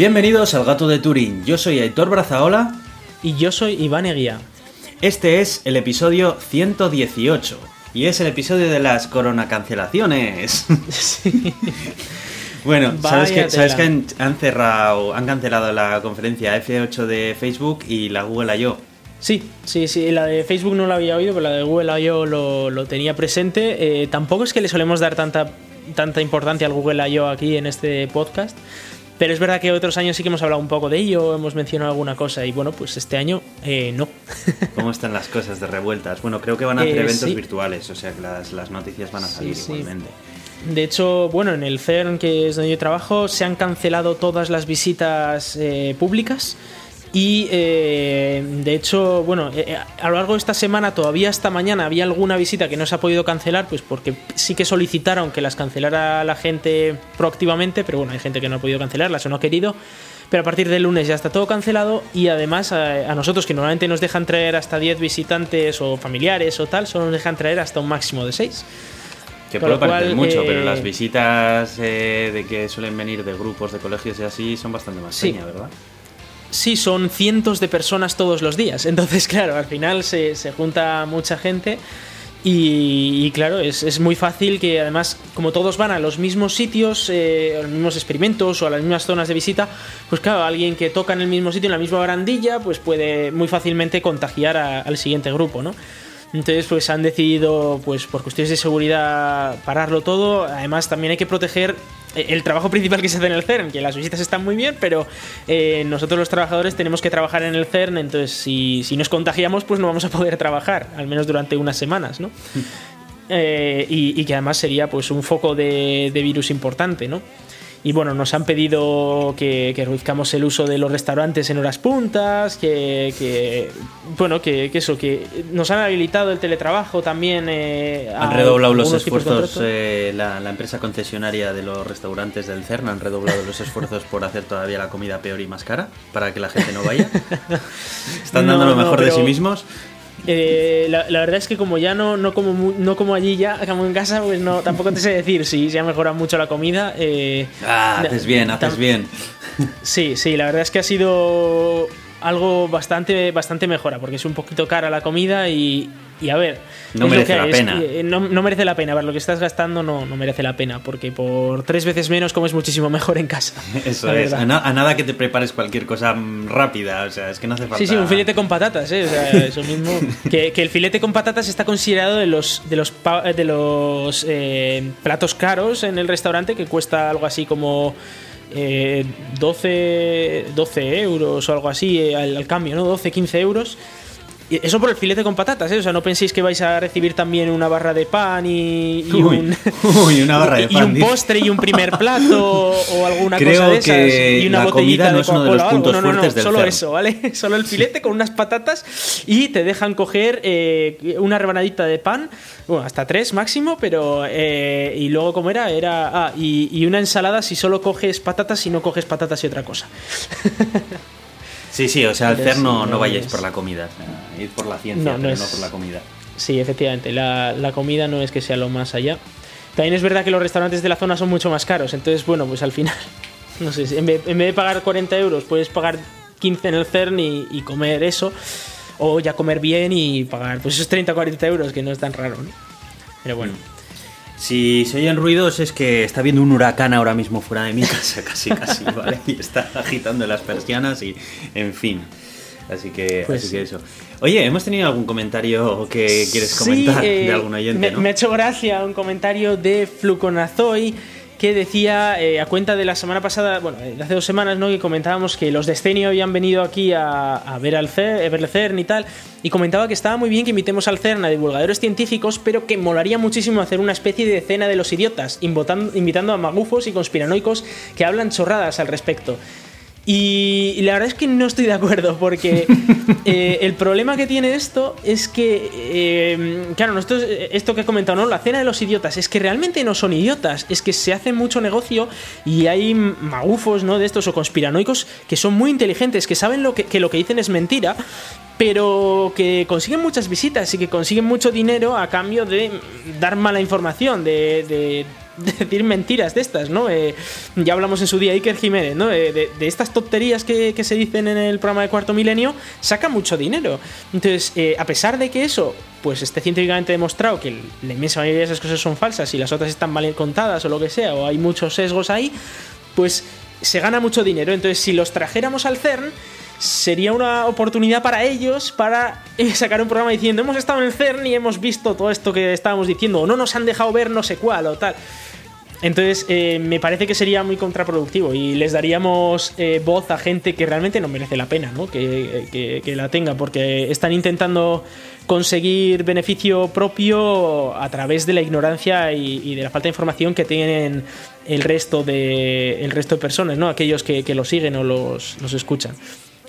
Bienvenidos al Gato de Turín. Yo soy Aitor Brazaola. Y yo soy Iván Eguía. Este es el episodio 118. Y es el episodio de las corona cancelaciones. Sí. Bueno, sabes que, sabes que han cerrado, han cancelado la conferencia F8 de Facebook y la Google I.O. Sí, sí, sí, la de Facebook no la había oído, pero la de Google I.O. lo, lo tenía presente. Eh, tampoco es que le solemos dar tanta, tanta importancia al Google I.O. aquí en este podcast, pero es verdad que otros años sí que hemos hablado un poco de ello, hemos mencionado alguna cosa, y bueno, pues este año eh, no. ¿Cómo están las cosas de revueltas? Bueno, creo que van a hacer Eh, eventos sí. virtuales, o sea que las, las noticias van a Sí, salir sí. igualmente. De hecho, bueno, en el CERN, que es donde yo trabajo, se han cancelado todas las visitas eh, públicas. Y eh, de hecho, bueno, eh, a lo largo de esta semana, todavía esta mañana, había alguna visita que no se ha podido cancelar, pues porque sí que solicitaron que las cancelara la gente proactivamente, pero bueno, hay gente que no ha podido cancelarlas o no ha querido. Pero a partir del lunes ya está todo cancelado y además a, a nosotros que normalmente nos dejan traer hasta 10 visitantes o familiares o tal, solo nos dejan traer hasta un máximo de 6. Que Con puede lo parecer cual, mucho, eh, pero las visitas eh, de que suelen venir de grupos, de colegios y así son bastante más Sí. peña, ¿verdad? Sí, son cientos de personas todos los días. Entonces, claro, al final se, se junta mucha gente. Y, y, claro, es, es muy fácil que además, como todos van a los mismos sitios, eh, a los mismos experimentos o a las mismas zonas de visita, pues claro, alguien que toca en el mismo sitio, en la misma barandilla, pues puede muy fácilmente contagiar al siguiente grupo, ¿no? Entonces, pues han decidido, pues por cuestiones de seguridad, pararlo todo. Además, también hay que proteger el trabajo principal que se hace en el CERN, que las visitas están muy bien, pero eh, nosotros los trabajadores tenemos que trabajar en el CERN, entonces si, si nos contagiamos, pues no vamos a poder trabajar, al menos durante unas semanas, ¿no? Eh, y, y que además sería pues un foco de, de virus importante, ¿no? Y bueno, nos han pedido que, que reduzcamos el uso de los restaurantes en horas puntas, que, que- bueno, que, que eso, que nos han habilitado el teletrabajo también. eh, Han redoblado los esfuerzos, eh, la, la empresa concesionaria de los restaurantes del CERN han redoblado los esfuerzos por hacer todavía la comida peor y más cara, para que la gente no vaya. Están dando lo no, mejor de sí mismos. Eh, la, la verdad es que como ya no, no, como, no como allí ya, como en casa, pues no, tampoco te sé decir si se ha mejorado mucho la comida. eh, Ah, haces bien, haces bien. Sí, sí, la verdad es que ha sido algo bastante, bastante mejora, porque es un poquito cara la comida y, y a ver. No merece que la es pena. eh, no, no merece la pena, a ver, lo que estás gastando no, no merece la pena, porque por tres veces menos comes muchísimo mejor en casa. Eso es. A, na- a nada que te prepares cualquier cosa mm, rápida, o sea, es que no hace falta. Sí, sí, un filete con patatas, ¿eh? O sea, eso mismo. Que, que el filete con patatas está considerado de los, de los, pa- de los eh, platos caros en el restaurante, que cuesta algo así como eh, 12, 12 euros o algo así eh, al, al cambio, ¿no? 12, 15 euros. Y eso por el filete con patatas, ¿eh? O sea, no penséis que vais a recibir también una barra de pan y, y Uy, un, uy, una barra de y pan, un dice. postre y un primer plato o alguna Creo cosa de esas que y una la botellita no de Coca-Cola o algo. puntos No, no, no, del solo eso, ¿vale? Solo el filete con unas patatas y te dejan coger eh, una rebanadita de pan, bueno, hasta tres máximo, pero eh, y luego cómo era, era ah, y, y una ensalada si solo coges patatas y no coges patatas y otra cosa. Sí, sí, o sea, al CERN no, no vayáis por la comida, o sea, id por la ciencia, No, no pero es- no por la comida. Sí, efectivamente, la, la comida no es que sea lo más allá. También es verdad que los restaurantes de la zona son mucho más caros, entonces, bueno, pues al final, no sé, en vez, en vez de pagar 40 euros, puedes pagar 15 en el CERN y, y comer eso, o ya comer bien y pagar pues esos 30 o 40 euros, que no es tan raro, ¿no? Pero bueno. Si se oyen ruidos es que está viendo un huracán ahora mismo fuera de mi casa, casi, casi, ¿vale? Y está agitando las persianas y, en fin. Así que, Pues así que eso. Oye, ¿hemos tenido algún comentario que quieres comentar Sí, eh, de algún oyente, me, no? me ha hecho gracia un comentario de Fluconazoy que decía, eh, a cuenta de la semana pasada, bueno, de hace dos semanas, ¿no? Que comentábamos que los Decenio habían venido aquí a, ver al el CERN y tal, y comentaba que estaba muy bien que invitemos al CERN a divulgadores científicos, pero que molaría muchísimo hacer una especie de cena de los idiotas, invitando a magufos y conspiranoicos que hablan chorradas al respecto. Y, y la verdad es que no estoy de acuerdo, porque eh, el problema que tiene esto es que, eh, claro, nosotros, esto que he comentado, ¿no? La cena de los idiotas, es que realmente no son idiotas, es que se hace mucho negocio y hay magufos, ¿no? De estos o conspiranoicos que son muy inteligentes, que saben lo que, que lo que dicen es mentira, pero que consiguen muchas visitas y que consiguen mucho dinero a cambio de dar mala información, de, de decir mentiras de estas, ¿no? Eh, ya hablamos en su día Iker Jiménez, ¿no? Eh, de, estas tonterías que, se dicen en el programa de Cuarto Milenio, saca mucho dinero. Entonces, eh, a pesar de que eso, pues esté científicamente demostrado que la inmensa mayoría de esas cosas son falsas y las otras están mal contadas o lo que sea, o hay muchos sesgos ahí, pues se gana mucho dinero. Entonces, si los trajéramos al CERN, sería una oportunidad para ellos para eh, sacar un programa diciendo hemos estado en el CERN y hemos visto todo esto que estábamos diciendo o no nos han dejado ver no sé cuál o tal. Entonces eh, me parece que sería muy contraproductivo y les daríamos eh, voz a gente que realmente no merece la pena ¿no? Que, la tenga porque están intentando conseguir beneficio propio a través de la ignorancia y, de la falta de información que tienen el resto de, el resto de personas, ¿no? aquellos que, que los siguen o los, los escuchan.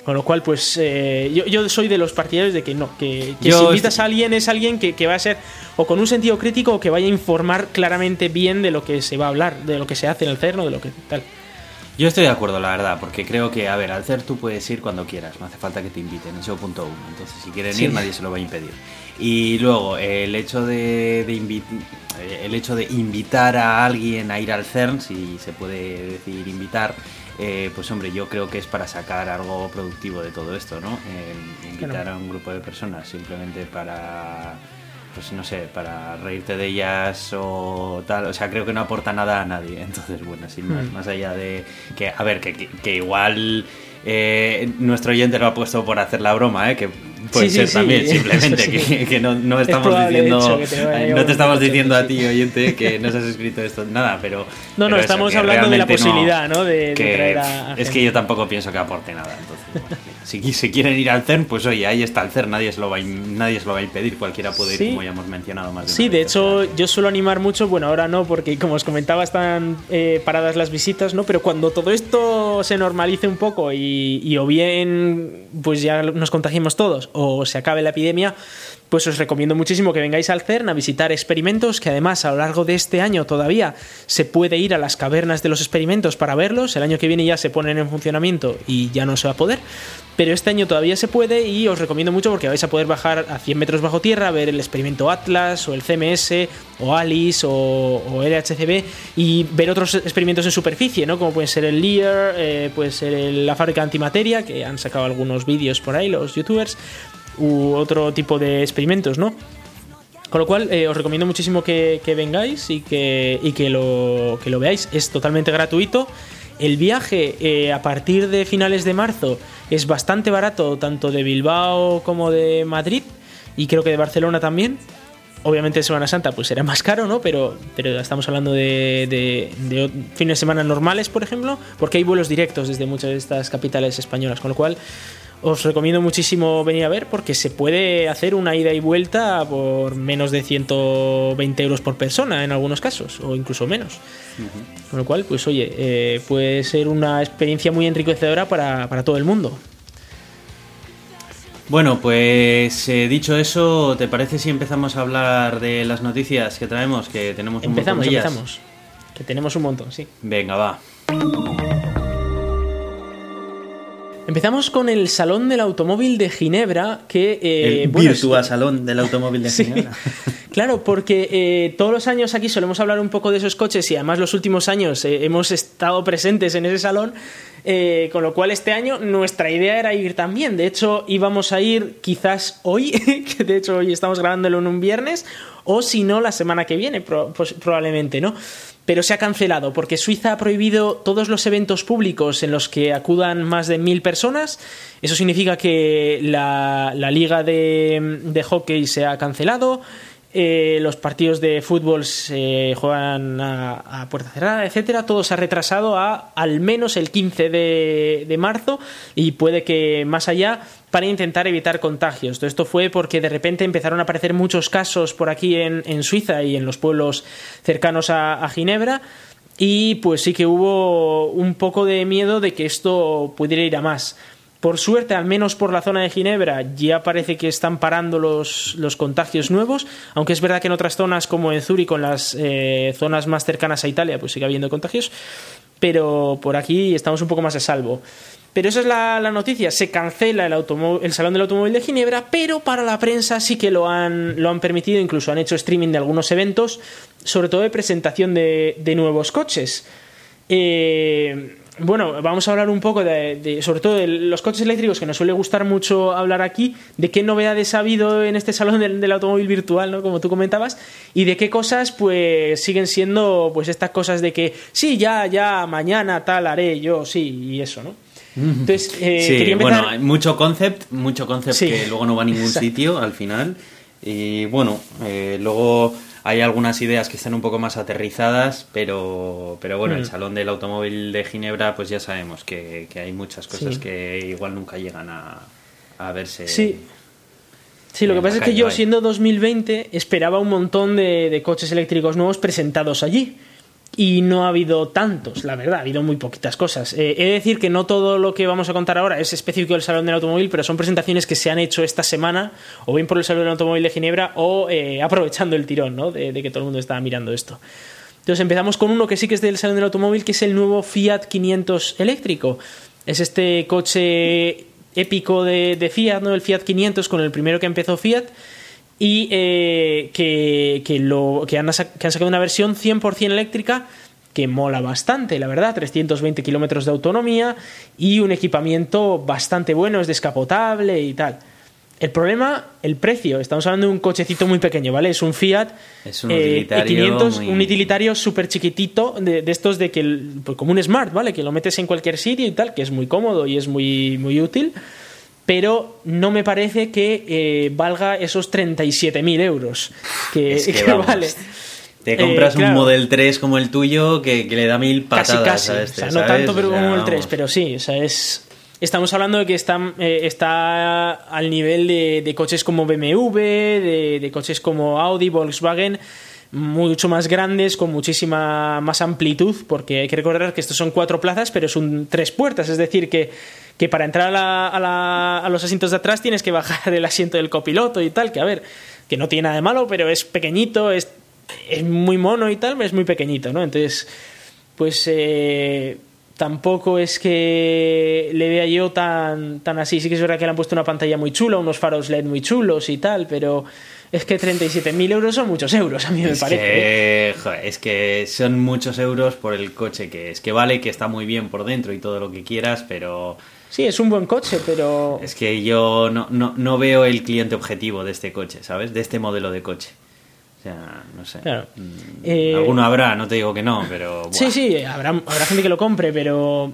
Con lo cual, pues eh, yo, soy de los partidarios de que no, que, si invitas a alguien es alguien que, va a ser o con un sentido crítico o que vaya a informar claramente bien de lo que se va a hablar, de lo que se hace en el CERN o de lo que tal. Yo estoy de acuerdo, la verdad, porque creo que, a ver, al CERN tú puedes ir cuando quieras, no hace falta que te inviten, eso punto uno. Entonces, si quieren ir, nadie se lo va a impedir. Y luego, el hecho de, de el hecho de invitar a alguien a ir al CERN, si se puede decir invitar, eh, pues hombre, yo creo que es para sacar algo productivo de todo esto, ¿no? Eh, invitar a un grupo de personas simplemente para, pues no sé, para reírte de ellas o tal, o sea, creo que no aporta nada a nadie. Entonces, bueno, sin más, hmm. más allá de que, a ver, que, que, igual eh, nuestro oyente lo ha puesto por hacer la broma, ¿eh? Que Puede ser también, simplemente, que, no, no, estamos diciendo. no te estamos diciendo a ti, oyente, que no has escrito esto, nada, pero. No, no, estamos hablando de la posibilidad, ¿no? De, traer a, Es que yo tampoco pienso que aporte nada, entonces. Si, si, quieren ir al CERN, pues oye, ahí está el CERN, nadie se lo va a, nadie se lo va a impedir, cualquiera puede ir, como ya hemos mencionado más de Sí, de hecho, yo suelo animar mucho, bueno, ahora no, porque como os comentaba, están eh, paradas las visitas, ¿no? Pero cuando todo esto se normalice un poco y, y o bien, pues ya nos contagiemos todos, o se acabe la epidemia, pues os recomiendo muchísimo que vengáis al CERN a visitar experimentos, que además a lo largo de este año todavía se puede ir a las cavernas de los experimentos para verlos, el año que viene ya se ponen en funcionamiento y ya no se va a poder, pero este año todavía se puede y os recomiendo mucho porque vais a poder bajar a 100 metros bajo tierra, ver el experimento Atlas o el CMS o ALICE o, LHCb y ver otros experimentos en superficie, ¿no? como pueden ser el LEAR, eh, puede ser la fábrica antimateria, que han sacado algunos vídeos por ahí los youtubers, u otro tipo de experimentos, ¿no? Con lo cual, eh, os recomiendo muchísimo que, vengáis y, que, y que, lo, que lo veáis. Es totalmente gratuito. El viaje eh, a partir de finales de marzo es bastante barato, tanto de Bilbao como de Madrid, y creo que de Barcelona también. Obviamente Semana Santa pues será más caro, ¿no? Pero, pero estamos hablando de, de, de, fines de semana normales, por ejemplo, porque hay vuelos directos desde muchas de estas capitales españolas, con lo cual os recomiendo muchísimo venir a ver porque se puede hacer una ida y vuelta por menos de 120 euros por persona en algunos casos, o incluso menos. Con lo cual, pues oye, eh, puede ser una experiencia muy enriquecedora para, todo el mundo. Bueno, pues eh, dicho eso, ¿te parece si empezamos a hablar de las noticias que traemos? Que tenemos un empezamos, montón de Empezamos, que tenemos un montón, sí. Venga, va. Empezamos con el Salón del Automóvil de Ginebra, que... Eh, el virtual Salón del Automóvil de Ginebra. claro, porque eh, todos los años aquí solemos hablar un poco de esos coches y además los últimos años eh, hemos estado presentes en ese salón, con lo cual este año nuestra idea era ir también. De hecho, íbamos a ir quizás hoy, que de hecho hoy estamos grabándolo en un viernes, o si no, la semana que viene, pues, probablemente, ¿no? Pero se ha cancelado porque Suiza ha prohibido todos los eventos públicos en los que acudan más de mil personas. Eso significa que la, liga de hockey se ha cancelado, eh, los partidos de fútbol se juegan a, puerta cerrada, etcétera. Todo se ha retrasado a al menos el 15 de, marzo y puede que más allá para intentar evitar contagios. Todo esto fue porque de repente empezaron a aparecer muchos casos por aquí en, Suiza y en los pueblos cercanos a Ginebra. Y pues sí que hubo un poco de miedo de que esto pudiera ir a más. Por suerte, al menos por la zona de Ginebra, ya parece que están parando los, los contagios nuevos, aunque es verdad que en otras zonas como en Zúrich, con las eh, zonas más cercanas a Italia, pues sigue habiendo contagios, pero por aquí estamos un poco más a salvo. Pero esa es la, noticia. Se cancela el, el Salón del Automóvil de Ginebra, pero para la prensa sí que lo han, lo han permitido. Incluso han hecho streaming de algunos eventos, sobre todo de presentación de, de nuevos coches. Eh, bueno, vamos a hablar un poco de, sobre todo de los coches eléctricos, que nos suele gustar mucho hablar aquí, de qué novedades ha habido en este salón del, automóvil virtual, ¿no? Como tú comentabas, y de qué cosas, pues, siguen siendo, pues, estas cosas de que, sí, ya, ya, mañana tal haré yo, sí, y eso, ¿no? Entonces, eh, sí, bueno, hay mucho concept, mucho concept que luego no va a ningún sitio al final, y bueno, eh, luego hay algunas ideas que están un poco más aterrizadas, pero, pero bueno, el mm. Salón del Automóvil de Ginebra, pues ya sabemos que, hay muchas cosas que igual nunca llegan a, a verse. Sí. Sí, lo que pasa es que yo, siendo 2020, esperaba un montón de coches eléctricos nuevos presentados allí y no ha habido tantos, la verdad, ha habido muy poquitas cosas. Eh, he de decir que no todo lo que vamos a contar ahora es específico del Salón del Automóvil, pero son presentaciones que se han hecho esta semana, o bien por el Salón del Automóvil de Ginebra, o eh, aprovechando el tirón, ¿no? De, que todo el mundo estaba mirando esto. Entonces empezamos con uno que sí que es del Salón del Automóvil, que es el nuevo Fiat 500 eléctrico. Es este coche épico de, de Fiat, ¿no? El Fiat 500 con el primero que empezó Fiat y eh, que, lo, que, han, que han sacado una versión 100% eléctrica que mola bastante, la verdad, 320 kilómetros de autonomía y un equipamiento bastante bueno, es descapotable y tal. El problema, el precio. Estamos hablando de un cochecito muy pequeño, ¿vale? Es un Fiat es un eh, utilitario 500, un utilitario súper chiquitito, de, estos de que, pues como un Smart, ¿vale? Que lo metes en cualquier sitio y tal, que es muy cómodo y es muy, muy útil pero no me parece que eh, valga esos 37.000 euros que, es que, vale. Te compras eh, un Model 3 como el tuyo que, le da mil patadas casi, a este, o sea, no tanto pero como el 3, pero sí, o sea, es... Estamos hablando de que está, eh, está al nivel de, coches como BMW, de, de, coches como Audi, Volkswagen, mucho más grandes, con muchísima más amplitud, porque hay que recordar que estos son cuatro plazas, pero son tres puertas, es decir, que que para entrar a, los asientos de atrás tienes que bajar el asiento del copiloto y tal, que a ver, que no tiene nada de malo, pero es pequeñito, es, es muy mono y tal, pero es muy pequeñito, ¿no? Entonces, pues eh, tampoco es que le vea yo tan, tan así. Sí que es verdad que le han puesto una pantalla muy chula, unos faros LED muy chulos y tal, pero es que 37.000 euros son muchos euros, a mí me parece. Que, joder, es que son muchos euros por el coche que es. Que vale, que está muy bien por dentro y todo lo que quieras, pero Sí, es un buen coche, pero... Es que yo no, no, no veo el cliente objetivo de este coche, ¿sabes? De este modelo de coche. O sea, no sé. Claro. Mm, eh, alguno habrá, no te digo que no, pero... Sí, sí, habrá, habrá gente que lo compre, pero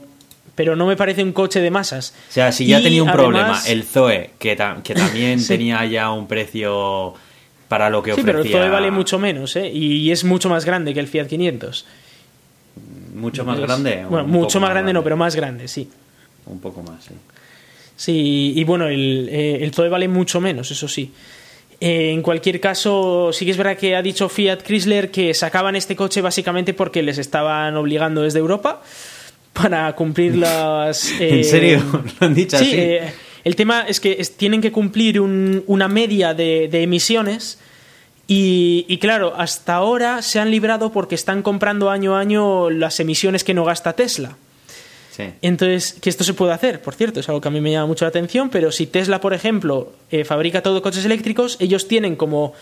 pero no me parece un coche de masas. O sea, si ya tenía un problema, el Zoe, que, que también tenía ya un precio para lo que ofrecía... Sí, pero el Zoe vale mucho menos, ¿eh? Y es mucho más grande que el Fiat 500. ¿Mucho más grande? Bueno, mucho más grande, no, pero más grande, sí un poco más. ¿sí? Sí, y bueno, el, eh, el Zoe vale mucho menos, eso sí. Eh, en cualquier caso, sí que es verdad que ha dicho Fiat Chrysler que sacaban este coche básicamente porque les estaban obligando desde Europa para cumplir las... ¿En serio? ¿Lo han dicho sí, eh, el tema es que tienen que cumplir una media de, emisiones y, y, claro, hasta ahora se han librado porque están comprando año a año las emisiones que no gasta Tesla. Entonces, que esto se puede hacer, por cierto, es algo que a mí me llama mucho la atención, pero si Tesla, por ejemplo, eh, fabrica todo coches eléctricos, ellos tienen como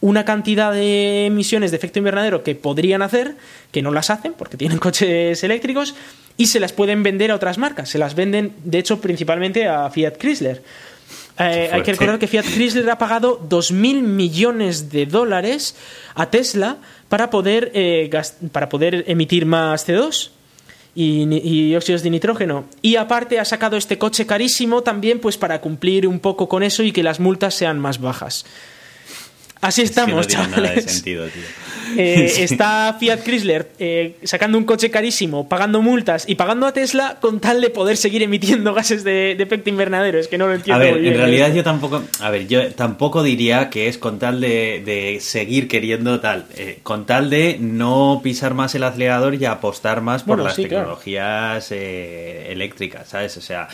una cantidad de emisiones de efecto invernadero que podrían hacer, que no las hacen porque tienen coches eléctricos, y se las pueden vender a otras marcas. Se las venden, de hecho, principalmente a Fiat Chrysler. Eh, hay que recordar que Fiat Chrysler ha pagado 2.000 millones de dólares a Tesla para poder, eh, para poder emitir más CO2 y, óxidos de nitrógeno. Y aparte ha sacado este coche carísimo también pues para cumplir un poco con eso y que las multas sean más bajas. Así estamos, chavales. Eh, está Fiat Chrysler eh, sacando un coche carísimo, pagando multas y pagando a Tesla con tal de poder seguir emitiendo gases de, efecto invernadero. Es que no lo entiendo. A ver, en realidad yo tampoco, a ver, yo tampoco diría que es con tal de, seguir queriendo tal, eh, con tal de no pisar más el acelerador y apostar más por las tecnologías eléctricas, ¿sabes? O sea,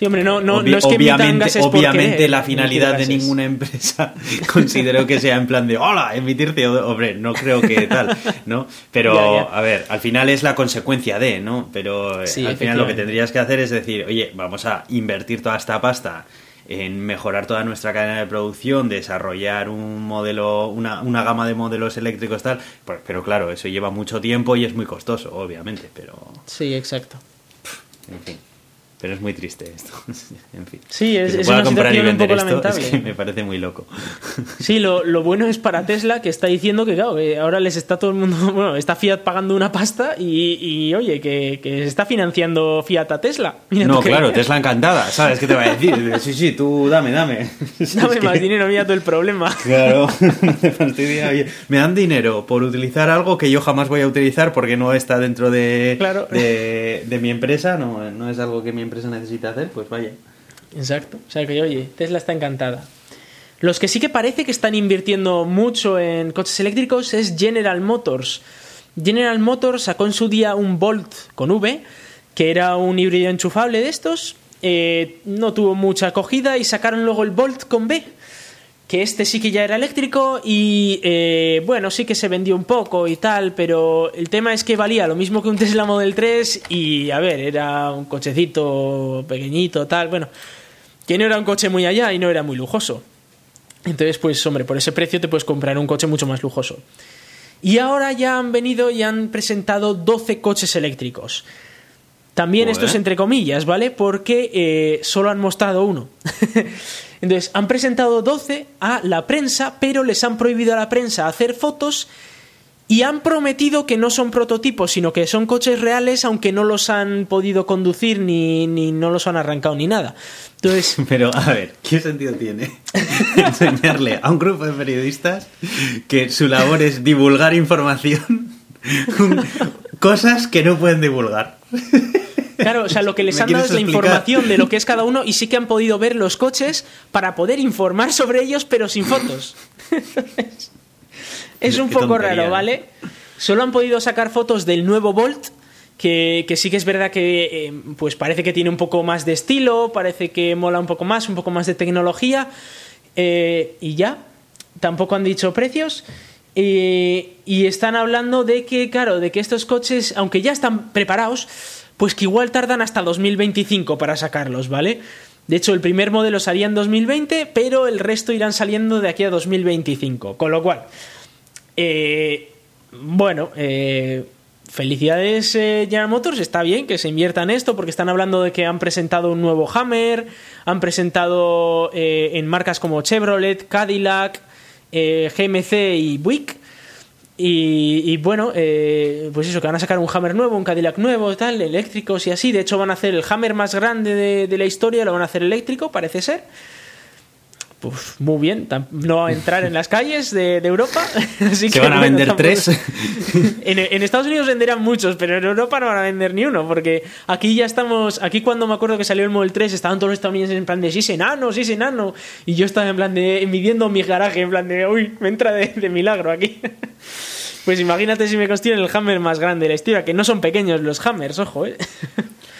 Sí, hombre, no, no, no es que obviamente, es obviamente la finalidad de ninguna empresa considero que sea en plan de hola, emitir CO2. Hombre, no creo que tal, ¿no? Pero, a ver, al final es la consecuencia de, ¿no? Pero eh, al final lo que tendrías que hacer es decir, oye, vamos a invertir toda esta pasta en mejorar toda nuestra cadena de producción, desarrollar un modelo, una, una gama de modelos eléctricos tal, pues, pero claro, eso lleva mucho tiempo y es muy costoso, obviamente, pero... Sí, exacto. En fin. Pero es muy triste esto. en fin. Sí, es, es una situación un poco lamentable. Es que me parece muy loco. sí, lo, lo, bueno es para Tesla que está diciendo que, claro, que ahora les está todo el mundo. Bueno, está Fiat pagando una pasta y, y oye, que, que, se está financiando Fiat a Tesla. no, claro, Tesla encantada, ¿sabes qué te va a decir? Sí, sí, tú dame, dame. Dame más dinero, mira todo el problema. Claro, me dan dinero por utilizar algo que yo jamás voy a utilizar porque no está dentro de, claro. de, de mi empresa, no, no es algo que mi empresa necesita hacer, pues vaya. Exacto. O sea que, oye, Tesla está encantada. Los que sí que parece que están invirtiendo mucho en coches eléctricos es General Motors. General Motors sacó en su día un Bolt con V, que era un híbrido enchufable de estos. Eh, no tuvo mucha acogida y sacaron luego el Bolt con B, que este sí que ya era eléctrico y eh, bueno, sí que se vendió un poco y tal, pero el tema es que valía lo mismo que un Tesla Model 3 y a ver, era un cochecito pequeñito, tal, bueno, que no era un coche muy allá y no era muy lujoso. Entonces, pues hombre, por ese precio te puedes comprar un coche mucho más lujoso. Y ahora ya han venido y han presentado 12 coches eléctricos. También esto es entre comillas, ¿vale? Porque eh, solo han mostrado uno. Entonces, han presentado 12 a la prensa, pero les han prohibido a la prensa hacer fotos y han prometido que no son prototipos, sino que son coches reales, aunque no los han podido conducir ni, ni no los han arrancado ni nada. Entonces... Pero, a ver, ¿qué sentido tiene enseñarle a un grupo de periodistas que su labor es divulgar información, cosas que no pueden divulgar? Claro, o sea, lo que les han dado es la información de lo que es cada uno y sí que han podido ver los coches para poder informar sobre ellos, pero sin fotos. es un poco raro, ¿vale? Solo han podido sacar fotos del nuevo Volt, que, sí que es verdad que eh, pues parece que tiene un poco más de estilo, parece que mola un poco más, un poco más de tecnología, eh, y ya, tampoco han dicho precios. Eh, y están hablando de que, claro, de que estos coches, aunque ya están preparados, pues que igual tardan hasta 2025 para sacarlos, ¿vale? De hecho, el primer modelo salía en 2020, pero el resto irán saliendo de aquí a 2025. Con lo cual, eh, bueno, eh, felicidades eh, General Motors, está bien que se invierta en esto porque están hablando de que han presentado un nuevo Hammer, han presentado en marcas como Chevrolet, Cadillac, GMC y Buick y, bueno, eh, pues eso, que van a sacar un Hammer nuevo, un Cadillac nuevo, tal, eléctricos y así. De hecho, van a hacer el Hammer más grande de, de la historia, lo van a hacer eléctrico, parece ser pues muy bien, no a entrar en las calles de, Europa. Así que van a vender tres. En, Estados Unidos venderán muchos, pero en Europa no van a vender ni uno, porque aquí ya estamos, aquí cuando me acuerdo que salió el Model 3, estaban todos los estadounidenses en plan de sí, enano, sí, enano, y yo estaba en plan de midiendo mi garaje, en plan de uy, me entra de, milagro aquí. Pues imagínate si me construyen el Hammer más grande de la historia, que no son pequeños los Hammers, ojo, eh.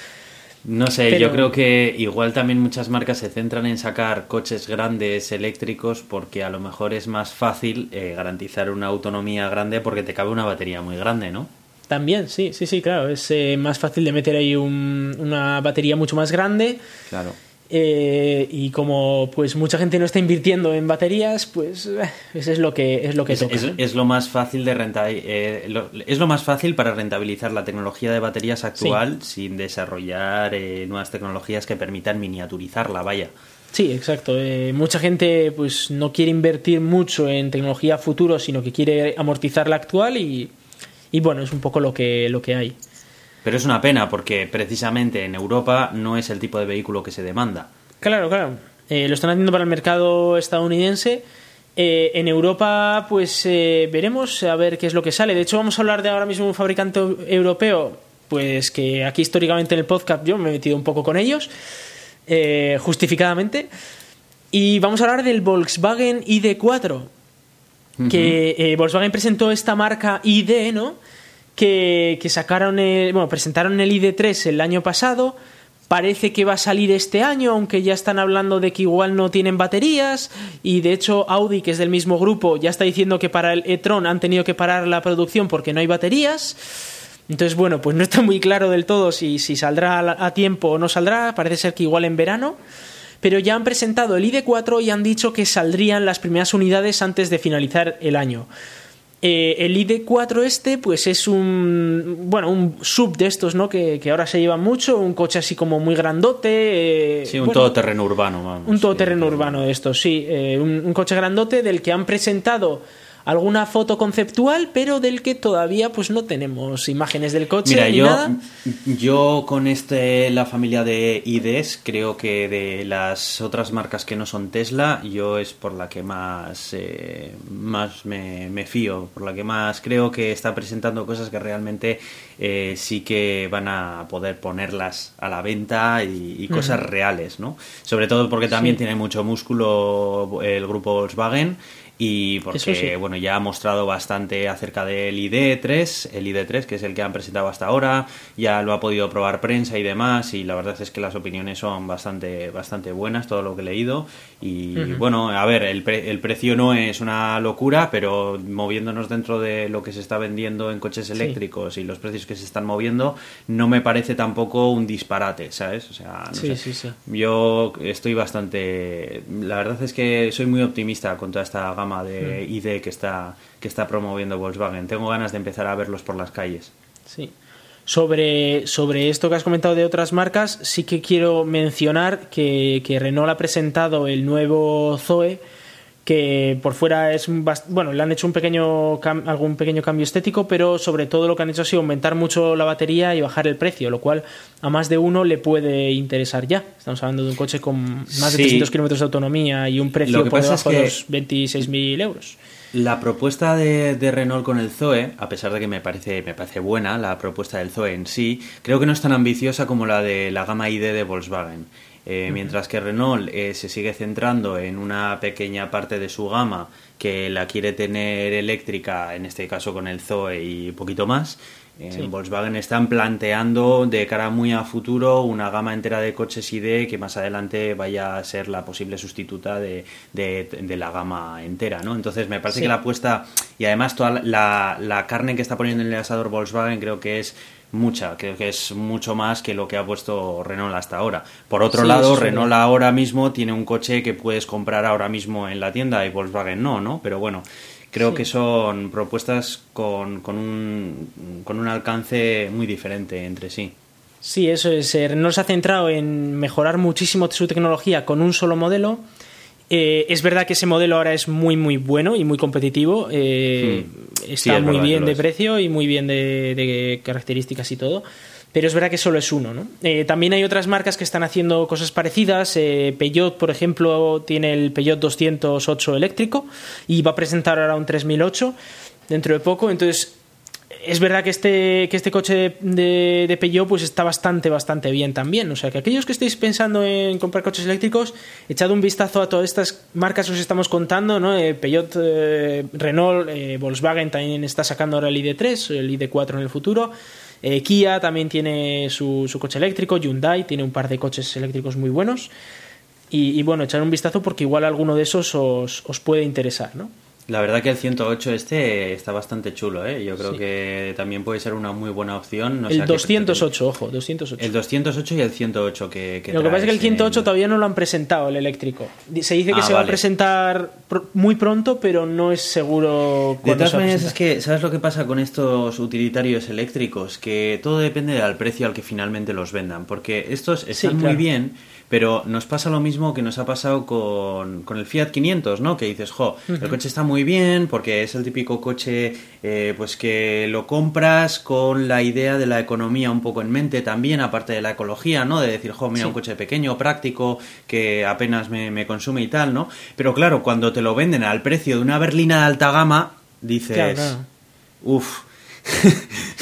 No sé, yo creo que igual también muchas marcas se centran en sacar coches grandes eléctricos porque a lo mejor es más fácil eh, garantizar una autonomía grande porque te cabe una batería muy grande, ¿no? También, sí, sí, sí, claro. Es eh, más fácil de meter ahí una batería mucho más grande. Claro. Eh, y como pues mucha gente no está invirtiendo en baterías, pues eh, eso es lo que es lo que es, toca. Es, lo más fácil de eh, es lo más fácil para rentabilizar la tecnología de baterías actual sin desarrollar nuevas tecnologías que permitan miniaturizarla, vaya. Sí, exacto. mucha gente pues no quiere invertir mucho en tecnología futuro, sino que quiere amortizar la actual y, y bueno, es un poco lo que, lo que hay. Pero es una pena porque precisamente en Europa no es el tipo de vehículo que se demanda. Claro, claro. Eh, lo están haciendo para el mercado estadounidense. Eh, en Europa, pues eh, veremos a ver qué es lo que sale. De hecho, vamos a hablar de ahora mismo un fabricante europeo, pues que aquí históricamente en el podcast yo me he metido un poco con ellos, justificadamente. Y vamos a hablar del Volkswagen ID4, que Volkswagen presentó esta marca ID, ¿no? Que, sacaron, bueno, presentaron el ID3 el año pasado, parece que va a salir este año, aunque ya están hablando de que igual no tienen baterías. Y de hecho, Audi, que es del mismo grupo, ya está diciendo que para el e-tron han tenido que parar la producción porque no hay baterías. Entonces, bueno, pues no está muy claro del todo si, si saldrá a tiempo o no saldrá. Parece ser que igual en verano. Pero ya han presentado el ID4 y han dicho que saldrían las primeras unidades antes de finalizar el año. Eh, el ID4 este, pues es un bueno, un sub de estos, ¿no? Que, ahora se lleva mucho, un coche así como muy grandote. Eh, sí, un todoterreno urbano, Un todoterreno urbano de estos, sí. Eh, un, coche grandote del que han presentado alguna foto conceptual, pero del que todavía pues no tenemos imágenes del coche Mira, ni yo, nada. Yo con este la familia de IDs creo que de las otras marcas que no son Tesla, yo es por la que más eh, más me, me, fío, por la que más creo que está presentando cosas que realmente eh, sí que van a poder ponerlas a la venta y, cosas reales, ¿no? Sobre todo porque también tiene mucho músculo el grupo Volkswagen y porque bueno ya ha mostrado bastante acerca del ID3, el ID3 que es el que han presentado hasta ahora, ya lo ha podido probar prensa y demás y la verdad es que las opiniones son bastante bastante buenas todo lo que he leído. Y bueno, a ver, el, el precio no es una locura, pero moviéndonos dentro de lo que se está vendiendo en coches eléctricos y los precios que se están moviendo, no me parece tampoco un disparate, ¿sabes? O sea, no yo estoy bastante la verdad es que soy muy optimista con toda esta gama de hmm. ID que está, que está promoviendo Volkswagen. Tengo ganas de empezar a verlos por las calles. Sí. Sobre, sobre esto que has comentado de otras marcas, sí que quiero mencionar que, que Renault ha presentado el nuevo Zoe que por fuera es bueno le han hecho un pequeño algún pequeño cambio estético pero sobre todo lo que han hecho ha sido aumentar mucho la batería y bajar el precio lo cual a más de uno le puede interesar ya. Estamos hablando de un coche con más de 300 kilómetros de autonomía y un precio por debajo de los 26.000 euros. La propuesta de, de, Renault con el Zoe, a pesar de que me parece, me parece buena la propuesta del Zoe en sí, creo que no es tan ambiciosa como la de la gama ID de Volkswagen. Eh, mientras que Renault eh, se sigue centrando en una pequeña parte de su gama que la quiere tener eléctrica, en este caso con el Zoe y poquito más. En Volkswagen están planteando de cara muy a futuro una gama entera de coches ID que más adelante vaya a ser la posible sustituta de, de, la gama entera, ¿no? Entonces me parece que la apuesta y además toda la, la carne que está poniendo en el asador Volkswagen creo que es mucha, creo que es mucho más que lo que ha puesto Renault hasta ahora. Por otro lado, Renault ahora mismo tiene un coche que puedes comprar ahora mismo en la tienda y Volkswagen no, ¿no? Pero bueno, creo que son propuestas con, con, un, con un alcance muy diferente entre sí. Sí, eso es. Eh, Renault se ha centrado en mejorar muchísimo su tecnología con un solo modelo eh, es verdad que ese modelo ahora es muy, muy bueno y muy competitivo. Eh, hmm. Está muy bien de precio y muy bien de, características y todo. Pero es verdad que solo es uno. ¿no? Eh, también hay otras marcas que están haciendo cosas parecidas. Peugeot, por ejemplo, tiene el Peugeot 208 eléctrico y va a presentar ahora un 3008 dentro de poco. Entonces, es verdad que este, que este coche de, Peugeot pues está bastante, bastante bien también. O sea que aquellos que estéis pensando en comprar coches eléctricos, echad un vistazo a todas estas marcas que os estamos contando, ¿no? Eh, Peugeot, eh, Renault, eh, Volkswagen también está sacando ahora el ID3, el ID4 en el futuro. Kia también tiene su, coche eléctrico, Hyundai tiene un par de coches eléctricos muy buenos. Y, y bueno, echad un vistazo porque igual alguno de esos os, os puede interesar, ¿no? La verdad que el 108 este está bastante chulo, ¿eh? Yo creo que también puede ser una muy buena opción. el 208, ojo, 208. El 208 y el 108 que, Lo que pasa es que el 108 todavía no lo han presentado, el eléctrico. Se dice que ah, se va a presentar muy pronto, pero no es seguro De todas maneras, es que, ¿sabes lo que pasa con estos utilitarios eléctricos? Que todo depende del precio al que finalmente los vendan. Porque estos están muy bien pero nos pasa lo mismo que nos ha pasado con, con el Fiat 500, ¿no? Que dices, jo, el coche está muy bien porque es el típico coche eh, pues que lo compras con la idea de la economía un poco en mente también, aparte de la ecología, ¿no? De decir, jo, mira, un coche pequeño, práctico, que apenas me, me, consume y tal, ¿no? Pero claro, cuando te lo venden al precio de una berlina de alta gama, dices, uff.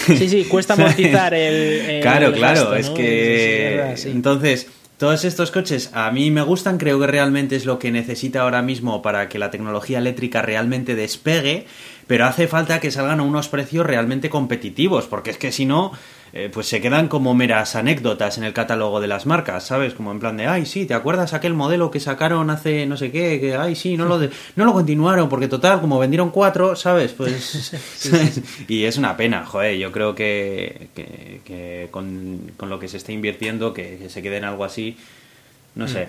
Sí, sí, cuesta amortizar el. claro, claro, es que. Entonces, todos estos coches a mí me gustan, creo que realmente es lo que necesita ahora mismo para que la tecnología eléctrica realmente despegue, pero hace falta que salgan a unos precios realmente competitivos, porque es que si no, eh, pues se quedan como meras anécdotas en el catálogo de las marcas, ¿sabes? Como en plan de, ay, sí, ¿te acuerdas aquel modelo que sacaron hace no sé qué? Que, ay, sí, no lo, no lo continuaron porque total, como vendieron cuatro, ¿sabes? Pues... y es una pena, joder, yo creo que, que, con, lo que se está invirtiendo, que, se quede en algo así, no mm. sé.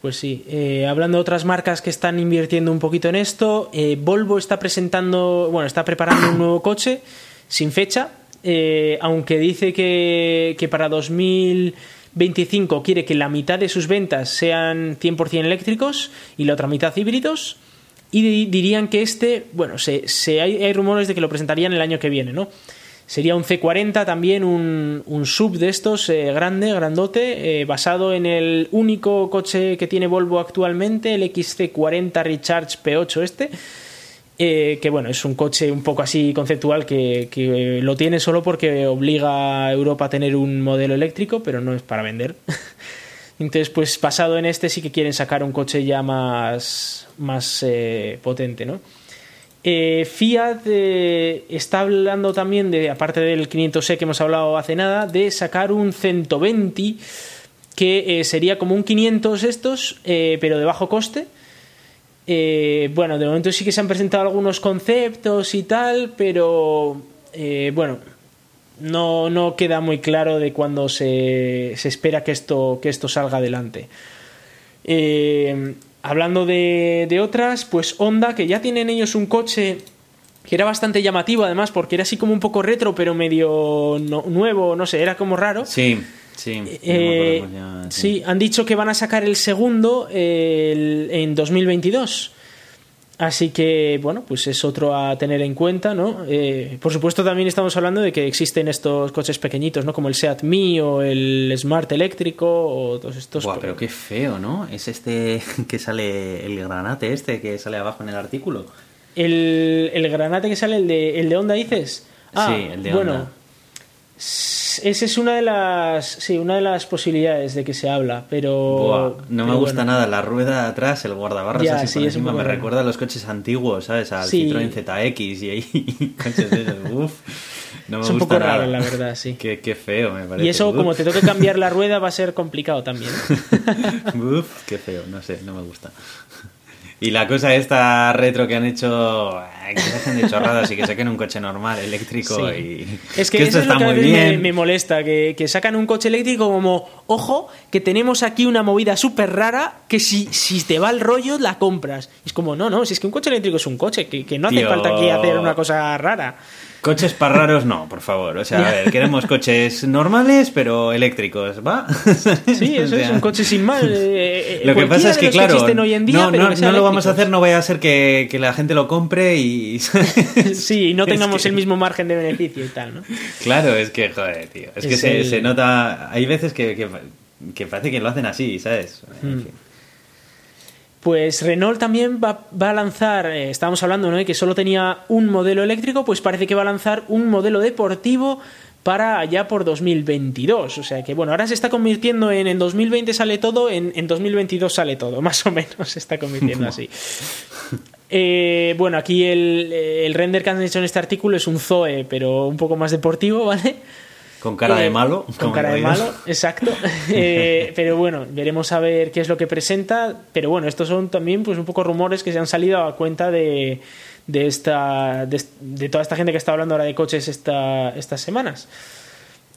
Pues sí, eh, hablando de otras marcas que están invirtiendo un poquito en esto, eh, Volvo está presentando, bueno, está preparando un nuevo coche sin fecha, eh, aunque dice que, para 2025 quiere que la mitad de sus ventas sean 100% eléctricos y la otra mitad híbridos. Y dirían que este, bueno, se, se hay, hay, rumores de que lo presentarían el año que viene, ¿no? Sería un C40 también, un, un sub de estos, eh, grande, grandote, eh, basado en el único coche que tiene Volvo actualmente, el XC40 Recharge P8 este eh, que bueno, es un coche un poco así conceptual que, lo tiene solo porque obliga a Europa a tener un modelo eléctrico, pero no es para vender. Entonces, pues basado en este sí que quieren sacar un coche ya más, más eh, potente, ¿no? Eh, Fiat está hablando también de, aparte del 500e que hemos hablado hace nada, de sacar un 120 que sería como un 500 estos, pero de bajo coste eh, bueno, de momento sí que se han presentado algunos conceptos y tal, pero eh, bueno, no, no, queda muy claro de cuándo se, se, espera que esto, que esto salga adelante. Eh, hablando de, de, otras, pues Honda, que ya tienen ellos un coche que era bastante llamativo además, porque era así como un poco retro, pero medio nuevo, no sé, era como raro. Sí. Sí, eh, sí. han dicho que van a sacar el segundo en 2022. Así que, bueno, pues es otro a tener en cuenta, ¿no? Eh, por supuesto, también estamos hablando de que existen estos coches pequeñitos, ¿no? Como el Seat Mii o el Smart eléctrico o todos estos. Buah, pero qué feo, ¿no? Es este que sale, el granate este que sale abajo en el artículo. El, el granate que sale, el de, el de Honda, dices. Ah, sí, el de Honda. Bueno, esa es una de las sí, una de las posibilidades de que se habla, pero no me gusta nada la rueda de atrás, el guardabarras así por encima, me recuerda a los coches antiguos, ¿sabes? Al Citroën ZX y ahí coches de esos, uf. No me es un poco raro, la verdad, sí. Qué, qué, feo, me parece. Y eso, como te toque cambiar la rueda, va a ser complicado también. Uf, qué feo, no sé, no me gusta. Y la cosa esta retro que han hecho, que se hacen de chorradas y que saquen un coche normal, eléctrico y... Es que, eso está es lo que muy bien. Me, molesta, que, que, sacan un coche eléctrico como, ojo, que tenemos aquí una movida súper rara que si, si te va el rollo la compras. es como, no, no, si es que un coche eléctrico es un coche, que, que no hace falta aquí hacer una cosa rara. Coches para raros no, por favor. O sea, a ver, queremos coches normales, pero eléctricos, ¿va? Sí, eso es un coche sin mal. Eh, eh, lo que pasa es que, claro, no, no, lo vamos a hacer, no vaya a ser que, la gente lo compre y... sí, y no tengamos el mismo margen de beneficio y tal, ¿no? Claro, es que, joder, tío. Es, que se, se, nota... Hay veces que, que, parece que lo hacen así, ¿sabes? En mm. fin. Pues Renault también va, a lanzar, eh, estábamos hablando ¿no? de que solo tenía un modelo eléctrico, pues parece que va a lanzar un modelo deportivo para allá por 2022. O sea que bueno, ahora se está convirtiendo en en 2020 sale todo, en, en 2022 sale todo, más o menos se está convirtiendo así. Eh, bueno, aquí el, el, render que han hecho en este artículo es un Zoe, pero un poco más deportivo, ¿vale? Con cara de eh, malo. Con cara de malo, exacto. Eh, pero bueno, veremos a ver qué es lo que presenta. Pero bueno, estos son también pues un poco rumores que se han salido a cuenta de, de esta de, toda esta gente que está hablando ahora de coches esta, estas semanas.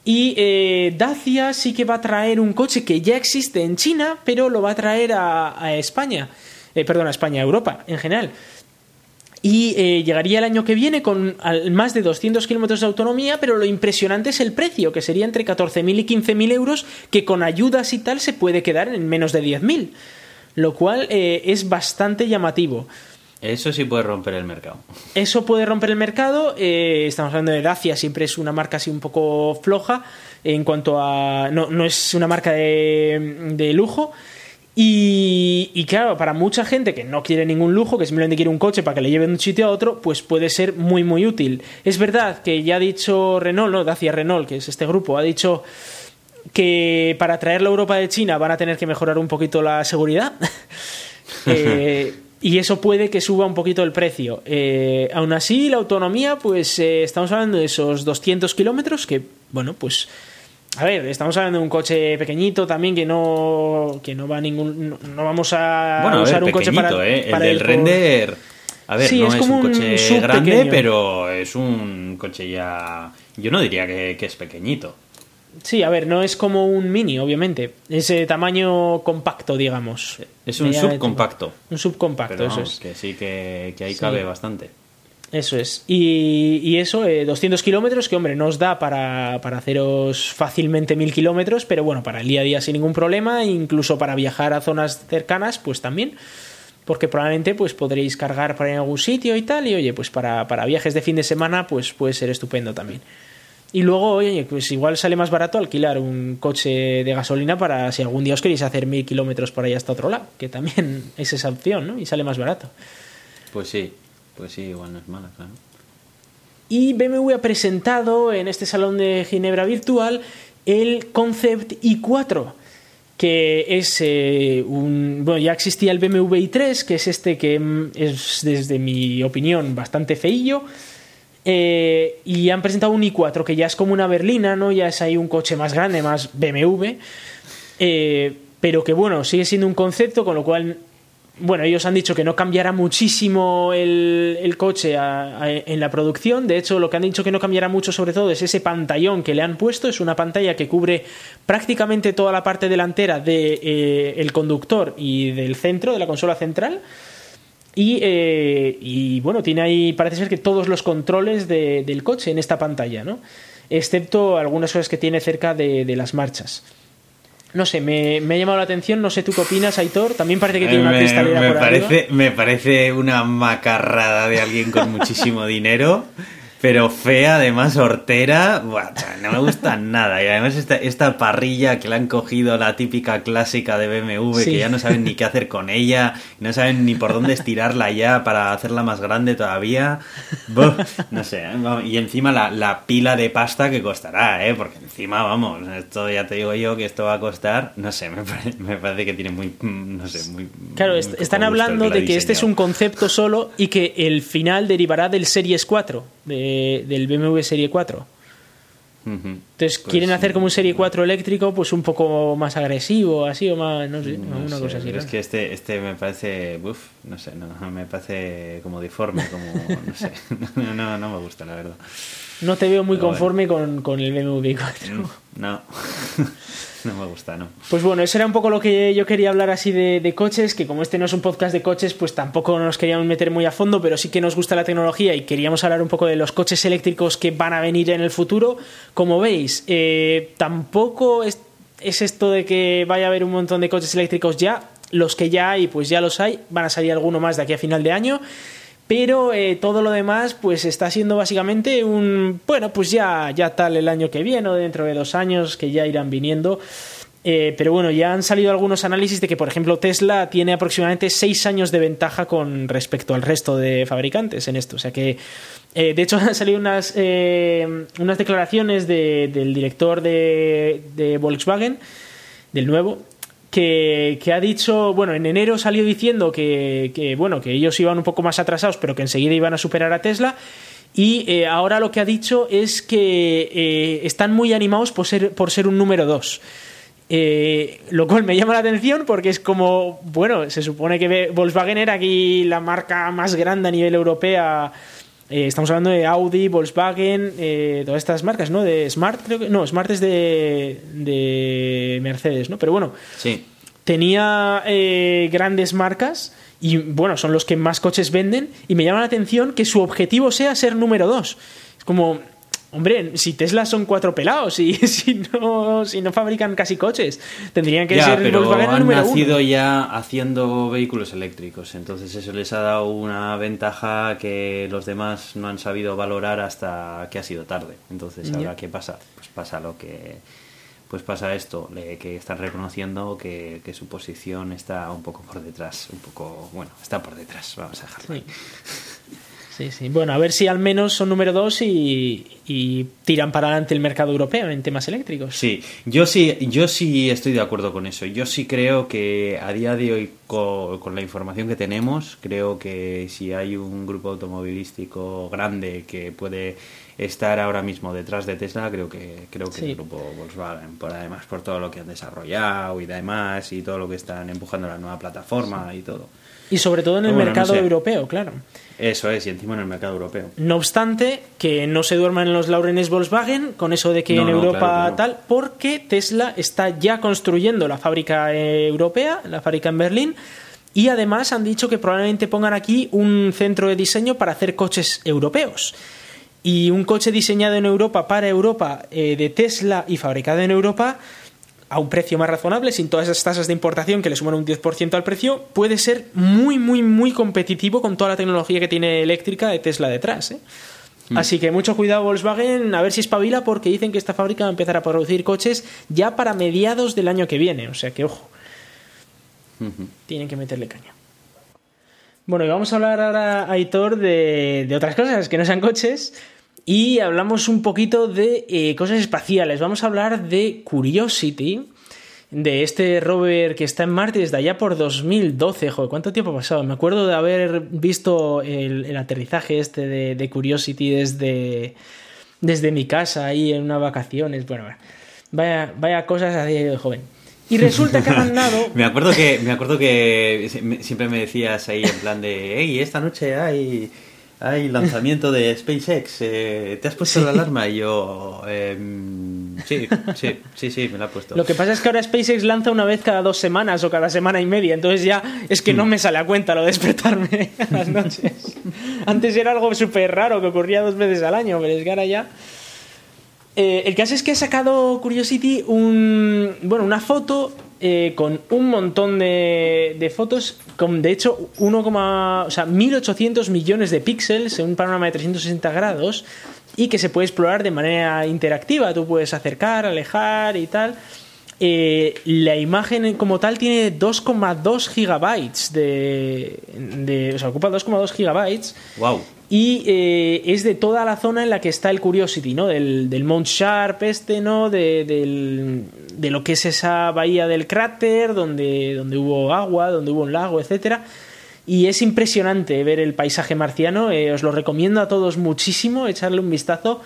Y eh, Dacia sí que va a traer un coche que ya existe en China, pero lo va a traer a, a España. perdón, a España, a Europa en general y eh, llegaría el año que viene con más de 200 kilómetros de autonomía, pero lo impresionante es el precio, que sería entre 14.000 y 15.000 euros, que con ayudas y tal se puede quedar en menos de 10.000, lo cual eh, es bastante llamativo. Eso sí puede romper el mercado. Eso puede romper el mercado. Eh, estamos hablando de Dacia, siempre es una marca así un poco floja en cuanto a... No, no es una marca de, de lujo. Y, claro, para mucha gente que no quiere ningún lujo, que simplemente quiere un coche para que le lleve de un sitio a otro, pues puede ser muy, muy útil. Es verdad que ya ha dicho Renault, ¿no? Dacia Renault, que es este grupo, ha dicho que para traer la Europa de China van a tener que mejorar un poquito la seguridad. Eh, y eso puede que suba un poquito el precio. Eh, aún así, la autonomía, pues eh, estamos hablando de esos 200 kilómetros que, bueno, pues... A ver, estamos hablando de un coche pequeñito también que no que no va a ningún no, vamos a usar un coche para, ¿eh? el del render a ver, no es, un coche grande, pero es un coche ya yo no diría que, es pequeñito. Sí, a ver, no es como un mini, obviamente. Es tamaño compacto, digamos. Es un subcompacto. Un subcompacto, eso es. Que sí, que, ahí cabe bastante. Eso es. Y, eso, 200 eh, kilómetros, que hombre, nos da para, para haceros fácilmente 1000 kilómetros, pero bueno, para el día a día sin ningún problema, incluso para viajar a zonas cercanas, pues también. Porque probablemente pues podréis cargar para ir a algún sitio y tal, y oye, pues para, para viajes de fin de semana, pues puede ser estupendo también. Y luego, oye, pues igual sale más barato alquilar un coche de gasolina para si algún día os queréis hacer mil kilómetros por ahí hasta otro lado, que también es esa opción, ¿no? Y sale más barato. Pues sí, pues sí, igual no es mala, claro. Y BMW ha presentado en este salón de Ginebra virtual el Concept i4, que es eh, un... Bueno, ya existía el BMW i3, que es este que mm, es, desde mi opinión, bastante feillo eh, y han presentado un i4 que ya es como una berlina, ¿no? Ya es ahí un coche más grande, más BMW. Eh, pero que bueno, sigue siendo un concepto, con lo cual, bueno, ellos han dicho que no cambiará muchísimo el, coche en la producción. De hecho, lo que han dicho que no cambiará mucho, sobre todo, es ese pantallón que le han puesto. Es una pantalla que cubre prácticamente toda la parte delantera del de, eh, conductor y del centro, de la consola central. Eh, y, bueno, tiene ahí, parece ser que todos los controles del coche en esta pantalla, ¿no? Excepto algunas cosas que tiene cerca de, las marchas. No sé, me, ha llamado la atención, no sé tú qué opinas, Aitor. También parece que tiene una cristalera me por parece, Me parece una macarrada de alguien con muchísimo dinero pero fea, además hortera, no me gusta nada. Y además esta, esta, parrilla que le han cogido, la típica clásica de BMW, que ya no saben ni qué hacer con ella, no saben ni por dónde estirarla ya para hacerla más grande todavía. no sé, ¿eh? y encima la, la, pila de pasta que costará, ¿eh? porque encima, vamos, esto ya te digo yo que esto va a costar, no sé, me, parece, que tiene muy, no sé, muy... Claro, están hablando de que este es un concepto solo y que el final derivará del Series 4 del BMW Serie 4. Entonces pues quieren hacer como un Serie 4 eléctrico, pues un poco más agresivo, así o más, no sé, una cosa así. Es que este, este me parece, uf, no sé, no, me parece como deforme, como, no sé, no, no, me gusta la verdad. No te veo muy conforme con, con, el BMW 4. No. No me gusta, ¿no? Pues bueno, eso era un poco lo que yo quería hablar así de, coches, que como este no es un podcast de coches, pues tampoco nos queríamos meter muy a fondo, pero sí que nos gusta la tecnología y queríamos hablar un poco de los coches eléctricos que van a venir en el futuro. Como veis, eh, tampoco es, es esto de que vaya a haber un montón de coches eléctricos ya. Los que ya hay, pues ya los hay. Van a salir alguno más de aquí a final de año pero eh, todo lo demás pues está siendo básicamente un bueno pues ya ya tal el año que viene o dentro de dos años que ya irán viniendo. Eh, pero bueno ya han salido algunos análisis de que por ejemplo Tesla tiene aproximadamente seis años de ventaja con respecto al resto de fabricantes en esto. O sea que eh, de hecho han salido unas unas declaraciones del director de, de Volkswagen del nuevo que, ha dicho, bueno, en enero salió diciendo que, bueno, que ellos iban un poco más atrasados, pero que enseguida iban a superar a Tesla. Y eh, ahora lo que ha dicho es que eh, están muy animados por ser, por ser un número dos. Eh, lo cual me llama la atención porque es como, bueno, se supone que Volkswagen era aquí la marca más grande a nivel europea. Estamos hablando de Audi, Volkswagen, todas estas marcas, ¿no? De Smart, creo que. No, Smart es de, de Mercedes, ¿no? Pero bueno. Sí tenía eh, grandes marcas y bueno, son los que más coches venden y me llama la atención que su objetivo sea ser número dos. Es como, hombre, si Tesla son cuatro pelados y si no, si no fabrican casi coches, tendrían que ser pero han nacido ya haciendo vehículos eléctricos, entonces eso les ha dado una ventaja que los demás no han sabido valorar hasta que ha sido tarde. Entonces, ahora qué pasa? Pues pasa lo que pues pasa esto, que están reconociendo que, su posición está un poco por detrás, un poco, bueno, está por detrás, vamos a dejarlo. Sí. Sí, Bueno, a ver si al menos son número dos y, tiran para adelante el mercado europeo en temas eléctricos. Sí, yo sí, yo sí estoy de acuerdo con eso. Yo sí creo que a día de hoy con, la información que tenemos, creo que si hay un grupo automovilístico grande que puede estar ahora mismo detrás de Tesla, creo que creo que el grupo Volkswagen, por además por todo lo que han desarrollado y demás y todo lo que están empujando la nueva plataforma y todo. Y sobre todo en el mercado europeo, claro. Eso es, y encima en el mercado europeo. No obstante, que no se duerman en los laurenes Volkswagen con eso de que en Europa tal, porque Tesla está ya construyendo la fábrica europea, la fábrica en Berlín, y además han dicho que probablemente pongan aquí un centro de diseño para hacer coches europeos. Y un coche diseñado en Europa para Europa eh, de Tesla y fabricado en Europa a un precio más razonable, sin todas esas tasas de importación que le suman un 10% al precio, puede ser muy, muy, muy competitivo con toda la tecnología que tiene eléctrica de Tesla detrás. ¿eh? Mm. Así que mucho cuidado Volkswagen, a ver si espabila, porque dicen que esta fábrica va a empezar a producir coches ya para mediados del año que viene. O sea que, ojo, tienen que meterle caña. Bueno, y vamos a hablar ahora, Aitor, de, de otras cosas que no sean coches y hablamos un poquito de eh, cosas espaciales. Vamos a hablar de Curiosity, de este rover que está en Marte desde allá por 2012. Joder, ¿cuánto tiempo ha pasado? Me acuerdo de haber visto el, aterrizaje este de, Curiosity desde, desde mi casa ahí en unas vacaciones. Bueno, vaya, vaya cosas así de joven. Y resulta que han mandado. me acuerdo que me acuerdo que siempre me decías ahí en plan de, hey, esta noche hay hay lanzamiento de SpaceX, eh, ¿te has puesto la alarma? Y yo, em, sí, sí, sí, sí, me la he puesto. Lo que pasa es que ahora SpaceX lanza una vez cada dos semanas o cada semana y media, entonces ya es que no mm. me sale a cuenta lo de despertarme a las noches. Antes era algo súper raro que ocurría dos veces al año, pero es que ahora ya... Eh, el caso es que ha sacado Curiosity un, bueno, una foto eh, con un montón de, fotos, con de hecho 1, o sea, 1800 millones de píxeles en un panorama de 360 grados y que se puede explorar de manera interactiva. Tú puedes acercar, alejar y tal. Eh, la imagen como tal tiene 2,2 gigabytes de, de, O sea, ocupa 2,2 gigabytes. ¡Wow! Y eh, es de toda la zona en la que está el Curiosity, ¿no? Del, del Mount Sharp este, ¿no? De, de, lo que es esa bahía del cráter, donde, donde hubo agua, donde hubo un lago, etcétera. Y es impresionante ver el paisaje marciano, eh, os lo recomiendo a todos muchísimo, echarle un vistazo.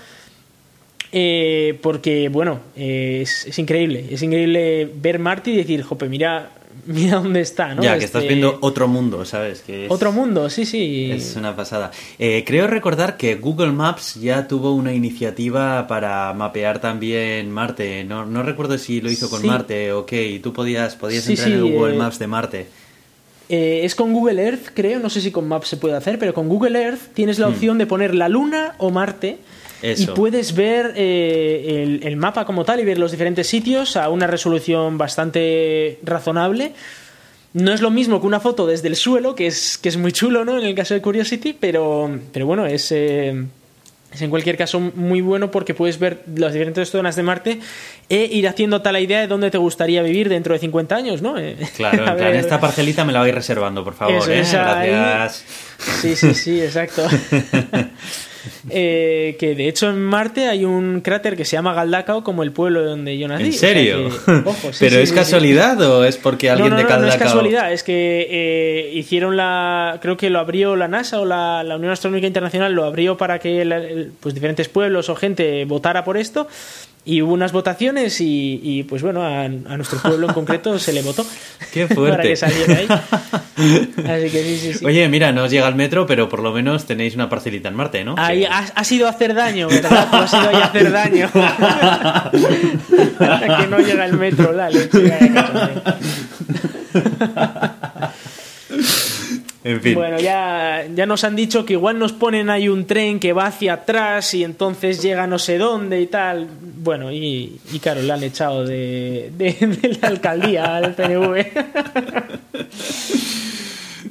Eh, porque, bueno, es, es, increíble. Es increíble ver Marte y decir, jope, mira, mira dónde está, ¿no? Ya, que estás este viendo otro mundo, ¿sabes? Que otro mundo, sí, sí. Es una pasada. Eh, creo recordar que Google Maps ya tuvo una iniciativa para mapear también Marte. No, no recuerdo si lo hizo con Marte o qué. Y tú podías, podías entrar en Google eh, Maps de Marte. Eh, es con Google Earth, creo. No sé si con Maps se puede hacer, pero con Google Earth tienes la hmm. opción de poner la Luna o Marte y puedes ver eh, el, mapa como tal y ver los diferentes sitios a una resolución bastante razonable. No es lo mismo que una foto desde el suelo, que es, que es muy chulo, ¿no? En el caso de Curiosity, pero, pero bueno, es, eh, es en cualquier caso muy bueno porque puedes ver las diferentes zonas de Marte e ir haciendo tal idea de dónde te gustaría vivir dentro de 50 años, ¿no? Eh, claro, en plan, esta parcelita me la vais reservando, por favor, Gracias. Sí, sí, sí, exacto. Eh, que de hecho en Marte hay un cráter que se llama Galdacao como el pueblo donde yo nací. ¿En serio? ¿Pero es casualidad o es porque alguien de Galdacao...? No, no es casualidad, es que eh, hicieron la... Creo que lo abrió la NASA o la, Unión Astronómica Internacional lo abrió para que pues diferentes pueblos o gente votara por esto y hubo unas votaciones y, pues bueno, a, nuestro pueblo en concreto se le votó. Qué fuerte. para que saliera ahí. Así que sí, sí, sí. Oye, mira, no os llega el metro, pero por lo menos tenéis una parcelita en Marte, ¿no? Ahí ha, sido hacer daño, ¿verdad? ha sido ahí hacer daño. que no llega el metro, la leche. Bueno, ya, ya nos han dicho que igual nos ponen ahí un tren que va hacia atrás y entonces llega no sé dónde y tal. Bueno, y, y claro, le han echado de, de, la alcaldía al PNV.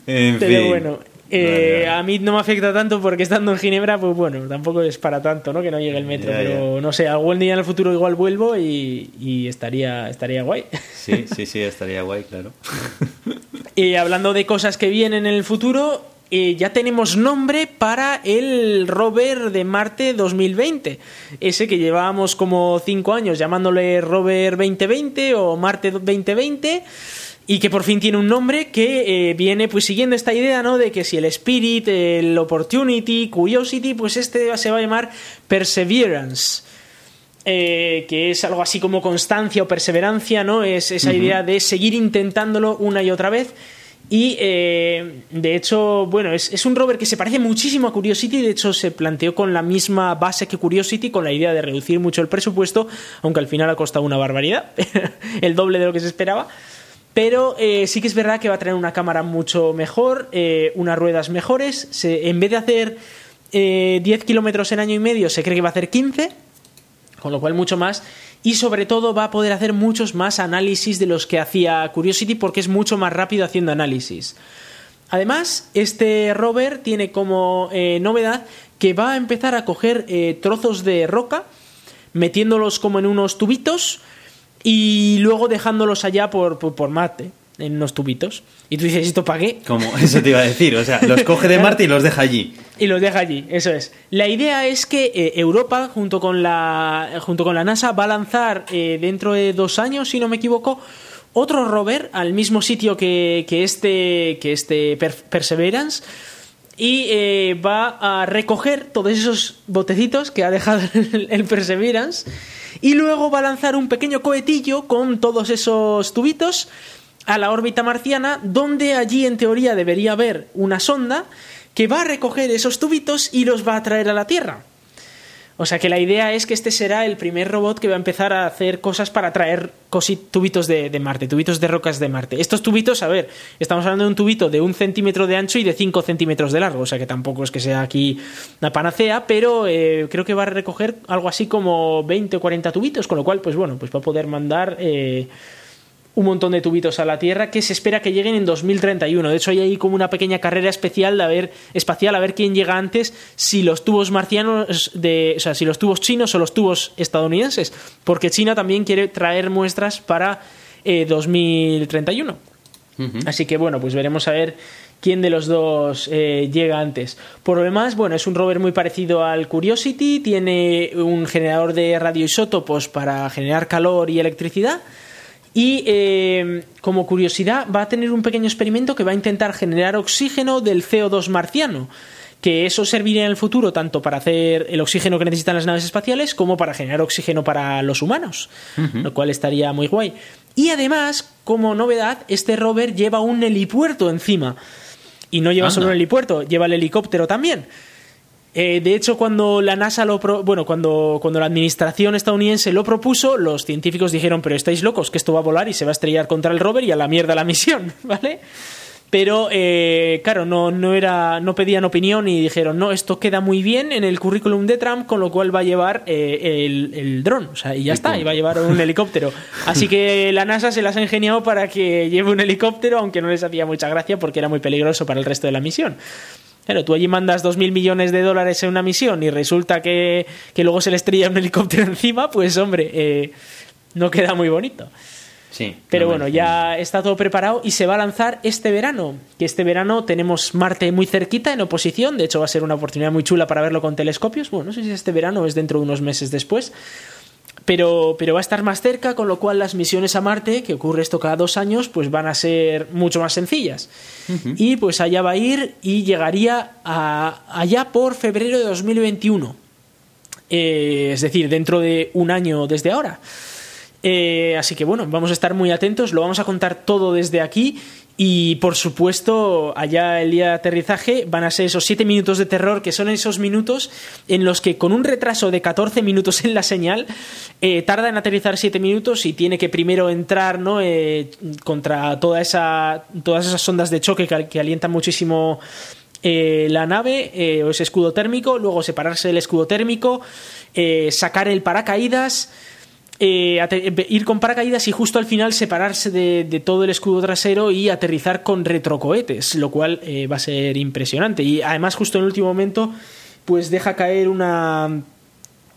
Pero bueno, eh, a mí no me afecta tanto porque estando en Ginebra, pues bueno, tampoco es para tanto, ¿no? Que no llegue el metro. pero no sé, algún día en el futuro igual vuelvo y, estaría, estaría guay. Sí, sí, sí, estaría guay, claro. Y hablando de cosas que vienen en el futuro, eh, ya tenemos nombre para el rover de Marte 2020. Ese que llevábamos como cinco años llamándole rover 2020 o Marte 2020 y que por fin tiene un nombre que eh, viene pues siguiendo esta idea, ¿no? De que si el Spirit, el Opportunity, Curiosity, pues este se va a llamar Perseverance. Eh, que es algo así como constancia o perseverancia, ¿no? Es esa idea de seguir intentándolo una y otra vez. Y eh, de hecho, bueno, es, es, un rover que se parece muchísimo a Curiosity. De hecho, se planteó con la misma base que Curiosity, con la idea de reducir mucho el presupuesto, aunque al final ha costado una barbaridad, el doble de lo que se esperaba. Pero eh, sí que es verdad que va a tener una cámara mucho mejor, eh, unas ruedas mejores. En vez de hacer eh, 10 kilómetros en año y medio, se cree que va a hacer 15, con lo cual mucho más. Y sobre todo va a poder hacer muchos más análisis de los que hacía Curiosity porque es mucho más rápido haciendo análisis. Además, este rover tiene como eh, novedad que va a empezar a coger trozos de roca, metiéndolos como en unos tubitos y luego dejándolos allá por, por, por Marte, en unos tubitos. Y tú dices, ¿esto para qué? Como eso te iba a decir, o sea, los coge de Marte y los deja allí. Y los deja allí, eso es. La idea es que eh, Europa, junto con, la, junto con la NASA, va a lanzar eh, dentro de dos años, si no me equivoco, otro rover al mismo sitio que, que este, que este per Perseverance y eh, va a recoger todos esos botecitos que ha dejado el, el, Perseverance y luego va a lanzar un pequeño cohetillo con todos esos tubitos a la órbita marciana donde allí en teoría debería haber una sonda que va a recoger esos tubitos y los va a traer a la Tierra. O sea que la idea es que este será el primer robot que va a empezar a hacer cosas para traer tubitos de, Marte, tubitos de rocas de Marte. Estos tubitos, a ver, estamos hablando de un tubito de un centímetro de ancho y de 5 centímetros de largo, o sea que tampoco es que sea aquí una panacea, pero eh, creo que va a recoger algo así como 20 o 40 tubitos, con lo cual, pues bueno, pues va a poder mandar... Eh, un montón de tubitos a la Tierra que se espera que lleguen en 2031. De hecho, hay ahí como una pequeña carrera especial de a ver, espacial a ver quién llega antes, si los tubos marcianos, de, o sea, si los tubos chinos o los tubos estadounidenses, porque China también quiere traer muestras para eh, 2031. Uh -huh. Así que bueno, pues veremos a ver quién de los dos eh, llega antes. Por lo demás, bueno, es un rover muy parecido al Curiosity, tiene un generador de radioisótopos para generar calor y electricidad. Y eh, como curiosidad, va a tener un pequeño experimento que va a intentar generar oxígeno del CO2 marciano. Que eso serviría en el futuro tanto para hacer el oxígeno que necesitan las naves espaciales como para generar oxígeno para los humanos, uh -huh. lo cual estaría muy guay. Y además, como novedad, este rover lleva un helipuerto encima. Y no lleva Anda. solo un helipuerto, lleva el helicóptero también. Eh, de hecho, cuando la NASA lo bueno, cuando, cuando la administración estadounidense lo propuso, los científicos dijeron, pero estáis locos, que esto va a volar y se va a estrellar contra el rover y a la mierda la misión, ¿vale? Pero eh, claro, no, no, era, no pedían opinión y dijeron, no, esto queda muy bien en el currículum de Trump, con lo cual va a llevar eh, el, el dron. O sea, y ya está, y va a llevar un helicóptero. Así que la NASA se las ha ingeniado para que lleve un helicóptero, aunque no les hacía mucha gracia porque era muy peligroso para el resto de la misión. Claro, tú allí mandas dos mil millones de dólares en una misión y resulta que, que luego se le estrella un helicóptero encima, pues hombre, eh, no queda muy bonito. Sí, Pero no bueno, ya está todo preparado y se va a lanzar este verano. Que este verano tenemos Marte muy cerquita en oposición. De hecho, va a ser una oportunidad muy chula para verlo con telescopios. Bueno, no sé si es este verano o es dentro de unos meses después. Pero, pero, va a estar más cerca, con lo cual las misiones a Marte, que ocurre esto cada dos años, pues van a ser mucho más sencillas. Uh -huh. Y pues allá va a ir y llegaría a, allá por febrero de 2021. Eh, es decir, dentro de un año desde ahora. Eh, así que bueno, vamos a estar muy atentos, lo vamos a contar todo desde aquí y por supuesto, allá el día de aterrizaje van a ser esos 7 minutos de terror, que son esos minutos en los que con un retraso de 14 minutos en la señal, eh, tarda en aterrizar 7 minutos y tiene que primero entrar ¿no? Eh, contra toda esa, todas esas ondas de choque que, alientan muchísimo eh, la nave eh, o ese escudo térmico, luego separarse del escudo térmico, sacar el paracaídas eh, ir con paracaídas y justo al final separarse de, de, todo el escudo trasero y aterrizar con retrocohetes, lo cual eh, va a ser impresionante. Y además justo en el último momento pues deja caer una,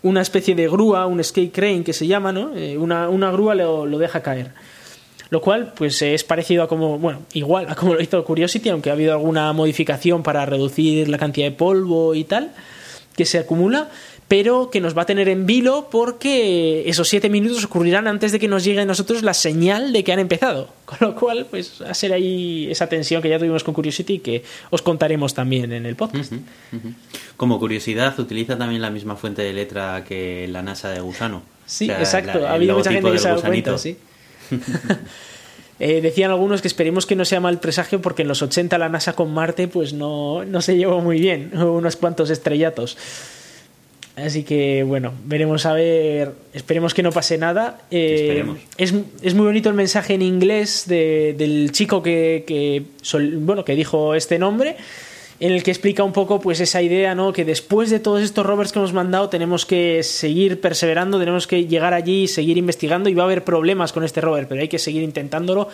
una especie de grúa, un skate crane que se llama, ¿no? Eh, una, una, grúa lo, lo, deja caer. Lo cual pues es parecido a como, bueno, igual a como lo hizo Curiosity, aunque ha habido alguna modificación para reducir la cantidad de polvo y tal que se acumula pero que nos va a tener en vilo porque esos siete minutos ocurrirán antes de que nos llegue a nosotros la señal de que han empezado. Con lo cual, pues va a ser ahí esa tensión que ya tuvimos con Curiosity que os contaremos también en el podcast. Como curiosidad, utiliza también la misma fuente de letra que la NASA de Gusano. Sí, exacto. ha habido mucha gente que se ha dado cuenta, sí. Eh, decían algunos que esperemos que no sea mal presagio porque en los 80 la NASA con Marte pues no, no se llevó muy bien, hubo unos cuantos estrellatos. Así que bueno, veremos a ver, esperemos que no pase nada. Eh, es, es, muy bonito el mensaje en inglés de, del chico que, que, bueno, que dijo este nombre en el que explica un poco pues esa idea, ¿no? Que después de todos estos rovers que hemos mandado tenemos que seguir perseverando, tenemos que llegar allí y seguir investigando y va a haber problemas con este rover, pero hay que seguir intentándolo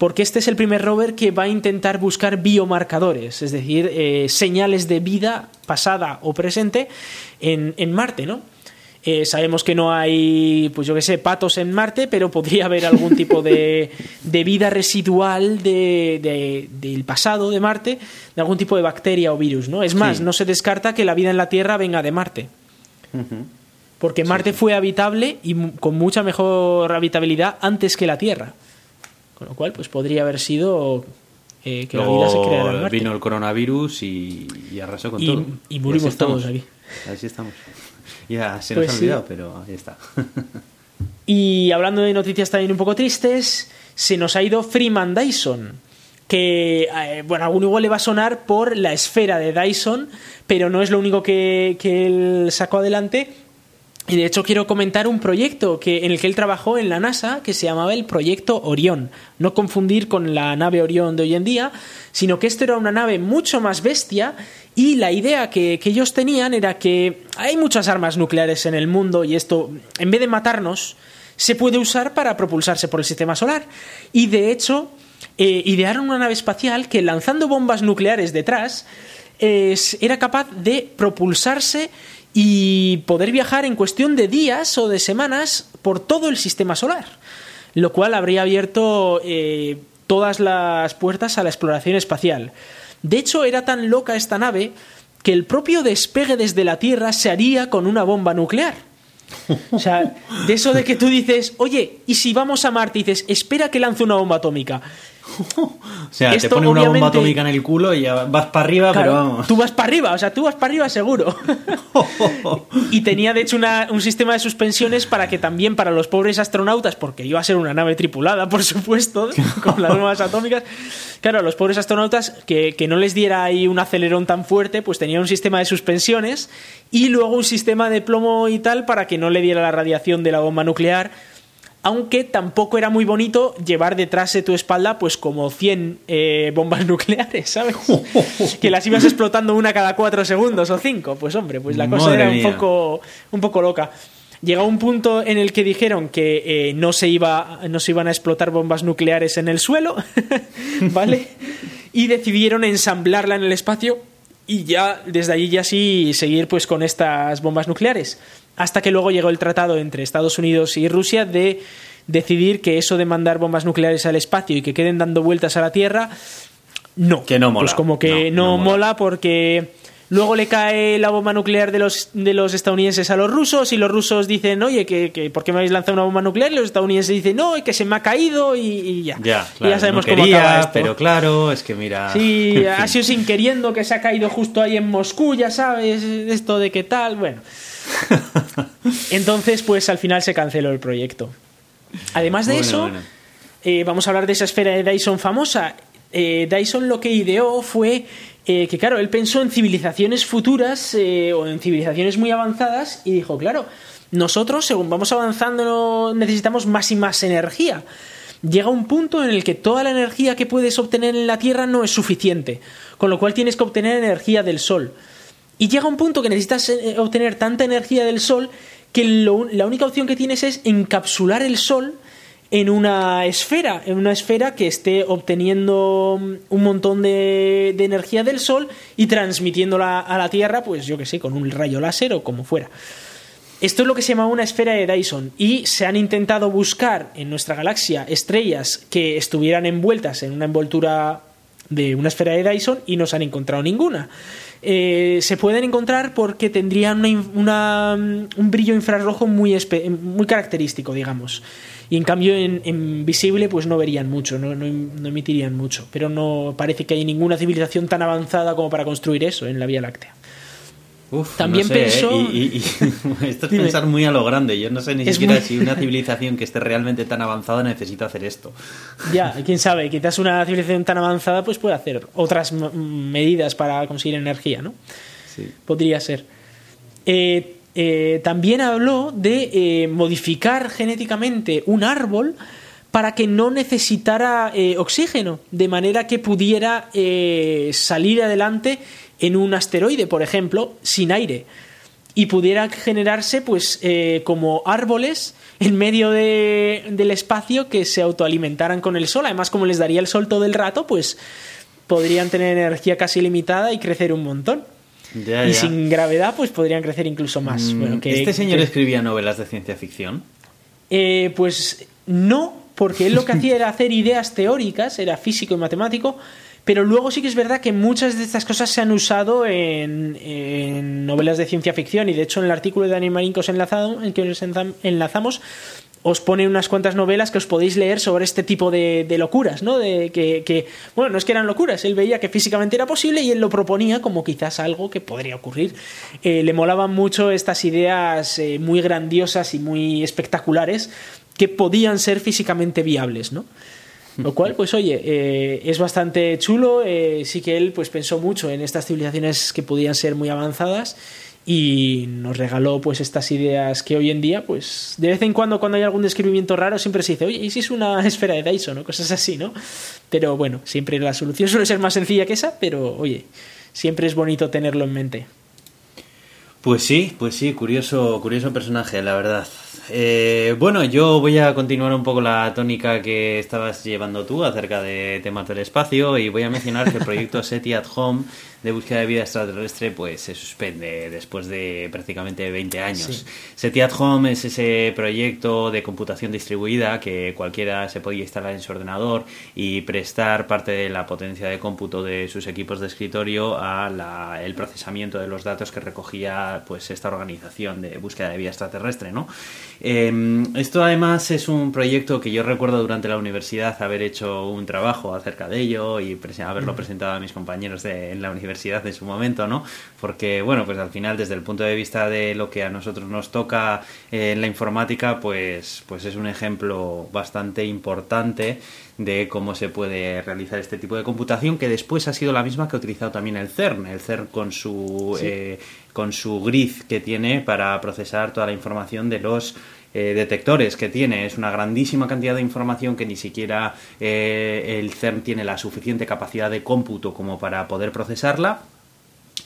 porque este es el primer rover que va a intentar buscar biomarcadores, es decir, eh, señales de vida pasada o presente en, en Marte, ¿no? Eh, sabemos que no hay, pues yo qué sé, patos en Marte, pero podría haber algún tipo de, vida residual de, del pasado de Marte, de algún tipo de bacteria o virus, ¿no? Es más, no se descarta que la vida en la Tierra venga de Marte. Porque Marte fue habitable y con mucha mejor habitabilidad antes que la Tierra. Con lo cual, pues podría haber sido eh, que la vida se creara en Marte. Vino el coronavirus y, arrasó con todo. Y morimos todos aquí. Así estamos. Ya se nos pues ha olvidado, pero ahí está. y hablando de noticias también un poco tristes, se nos ha ido Freeman Dyson. Que, eh, bueno, a alguno igual le va a sonar por la esfera de Dyson, pero no es lo único que, que él sacó adelante. Y de hecho quiero comentar un proyecto que, en el que él trabajó en la NASA que se llamaba el Proyecto Orión. No confundir con la nave Orión de hoy en día, sino que esto era una nave mucho más bestia y la idea que, ellos tenían era que hay muchas armas nucleares en el mundo y esto, en vez de matarnos, se puede usar para propulsarse por el sistema solar. Y de hecho, eh, idearon una nave espacial que lanzando bombas nucleares detrás era capaz de propulsarse y poder viajar en cuestión de días o de semanas por todo el sistema solar, lo cual habría abierto eh, todas las puertas a la exploración espacial. De hecho, era tan loca esta nave que el propio despegue desde la Tierra se haría con una bomba nuclear. O sea, de eso de que tú dices, oye, ¿y si vamos a Marte? Y dices, espera que lance una bomba atómica. o sea, te pone una bomba atómica en el culo y ya vas para arriba, pero vamos. Tú vas para arriba, o sea, tú vas para arriba seguro. y tenía de hecho un sistema de suspensiones para que también para los pobres astronautas, porque iba a ser una nave tripulada, por supuesto, con las bombas atómicas, claro, a los pobres astronautas que, que no les diera ahí un acelerón tan fuerte, pues tenía un sistema de suspensiones y luego un sistema de plomo y tal para que no le diera la radiación de la bomba nuclear aunque tampoco era muy bonito llevar detrás de tu espalda pues como 100 eh, bombas nucleares, ¿sabes? que las ibas explotando una cada cuatro segundos o cinco. Pues hombre, pues la cosa era un poco, un poco loca. Llegó un punto en el que dijeron que eh, no, se iba, no se iban a explotar bombas nucleares en el suelo, ¿vale? Y decidieron ensamblarla en el espacio y ya desde allí ya sí seguir pues con estas bombas nucleares hasta que luego llegó el tratado entre Estados Unidos y Rusia de decidir que eso de mandar bombas nucleares al espacio y que queden dando vueltas a la Tierra, no. Que no mola. Pues como que no, mola. porque luego le cae la bomba nuclear de los, de los estadounidenses a los rusos y los rusos dicen, oye, que, ¿por qué me habéis lanzado una bomba nuclear? Y los estadounidenses dicen, no, que se me ha caído y, ya. Ya, ya sabemos cómo acaba esto. Pero claro, es que mira... Sí, ha sido sin queriendo que se ha caído justo ahí en Moscú, ya sabes, esto de qué tal, bueno... Entonces, pues al final se canceló el proyecto. Además de eso, eh, vamos a hablar de esa esfera de Dyson famosa. Eh, Dyson lo que ideó fue eh, que, claro, él pensó en civilizaciones futuras o en civilizaciones muy avanzadas y dijo, claro, nosotros, según vamos avanzando, necesitamos más y más energía. Llega un punto en el que toda la energía que puedes obtener en la Tierra no es suficiente, con lo cual tienes que obtener energía del Sol. Y llega un punto que necesitas eh, obtener tanta energía del Sol que la única opción que tienes es encapsular el Sol en una esfera, en una esfera que esté obteniendo mm, un montón de, energía del Sol y transmitiéndola a la Tierra, pues yo que sé, con un rayo láser o como fuera. Esto es lo que se llama una esfera de Dyson y se han intentado buscar en nuestra galaxia estrellas que estuvieran envueltas en una envoltura de una esfera de Dyson y no se han encontrado ninguna. Eh, se pueden encontrar porque tendrían una, un brillo infrarrojo muy, muy característico, digamos. Y en cambio en, visible pues no verían mucho, no, no, emitirían mucho. Pero no parece que hay ninguna civilización tan avanzada como para construir eso en la Vía Láctea. También no ¿eh? esto es pensar muy a lo grande. Yo no sé ni siquiera si una civilización que esté realmente tan avanzada necesita hacer esto. Ya, quién sabe. Quizás una civilización tan avanzada pues puede hacer otras medidas para conseguir energía, ¿no? Sí. Podría ser. Eh, eh, también habló de modificar genéticamente un árbol para que no necesitara oxígeno, de manera que pudiera salir adelante en un asteroide, por ejemplo, sin aire y pudiera generarse pues eh, como árboles en medio del espacio que se autoalimentaran con el sol. Además, como les daría el sol todo el rato, pues podrían tener energía casi limitada y crecer un montón. Y sin gravedad, pues podrían crecer incluso más. Mm, ¿Este señor escribía novelas de ciencia ficción? Eh, pues no, porque él lo que hacía era hacer ideas teóricas, era físico y matemático, pero luego sí que es verdad que muchas de estas cosas se han usado en, novelas de ciencia ficción y de hecho en el artículo de Daniel Marín que os, enlazado, que os enlazamos os pone unas cuantas novelas que os podéis leer sobre este tipo de, locuras, ¿no? De que, bueno, no es que eran locuras, él veía que físicamente era posible y él lo proponía como quizás algo que podría ocurrir. Eh, le molaban mucho estas ideas eh, muy grandiosas y muy espectaculares que podían ser físicamente viables, ¿no? Lo cual, pues oye, eh, es bastante chulo. Sí que él pues pensó mucho en estas civilizaciones que podían ser muy avanzadas y nos regaló pues estas ideas que hoy en día, pues de vez en cuando cuando hay algún descubrimiento raro siempre se dice, oye, ¿y si es una esfera de Dyson o cosas así, no? Pero bueno, siempre la solución suele ser más sencilla que esa, pero oye, siempre es bonito tenerlo en mente. Pues sí, pues sí, curioso, curioso personaje, la verdad. Eh, bueno, yo voy a continuar un poco la tónica que estabas llevando tú acerca de temas del espacio y voy a mencionar que el proyecto SETI at Home de búsqueda de vida extraterrestre pues se suspende después de prácticamente 20 años. SETI at Home es ese proyecto de computación distribuida que cualquiera se podía instalar en su ordenador y prestar parte de la potencia de cómputo de sus equipos de escritorio a el procesamiento de los datos que recogía pues esta organización de búsqueda de vida extraterrestre, ¿no? Em, esto además es un proyecto que yo recuerdo durante la universidad haber hecho un trabajo acerca de ello y haberlo presentado a mis compañeros de, en la universidad en su momento, ¿no? Porque, bueno, pues al final desde el punto de vista de lo que a nosotros nos toca eh, en la informática, pues, pues es un ejemplo bastante importante de cómo se puede realizar este tipo de computación, que después ha sido la misma que ha utilizado también el CERN, el CERN con su, eh, con su grid que tiene para procesar toda la información de los eh, detectores que tiene. Es una grandísima cantidad de información que ni siquiera eh, el CERN tiene la suficiente capacidad de cómputo como para poder procesarla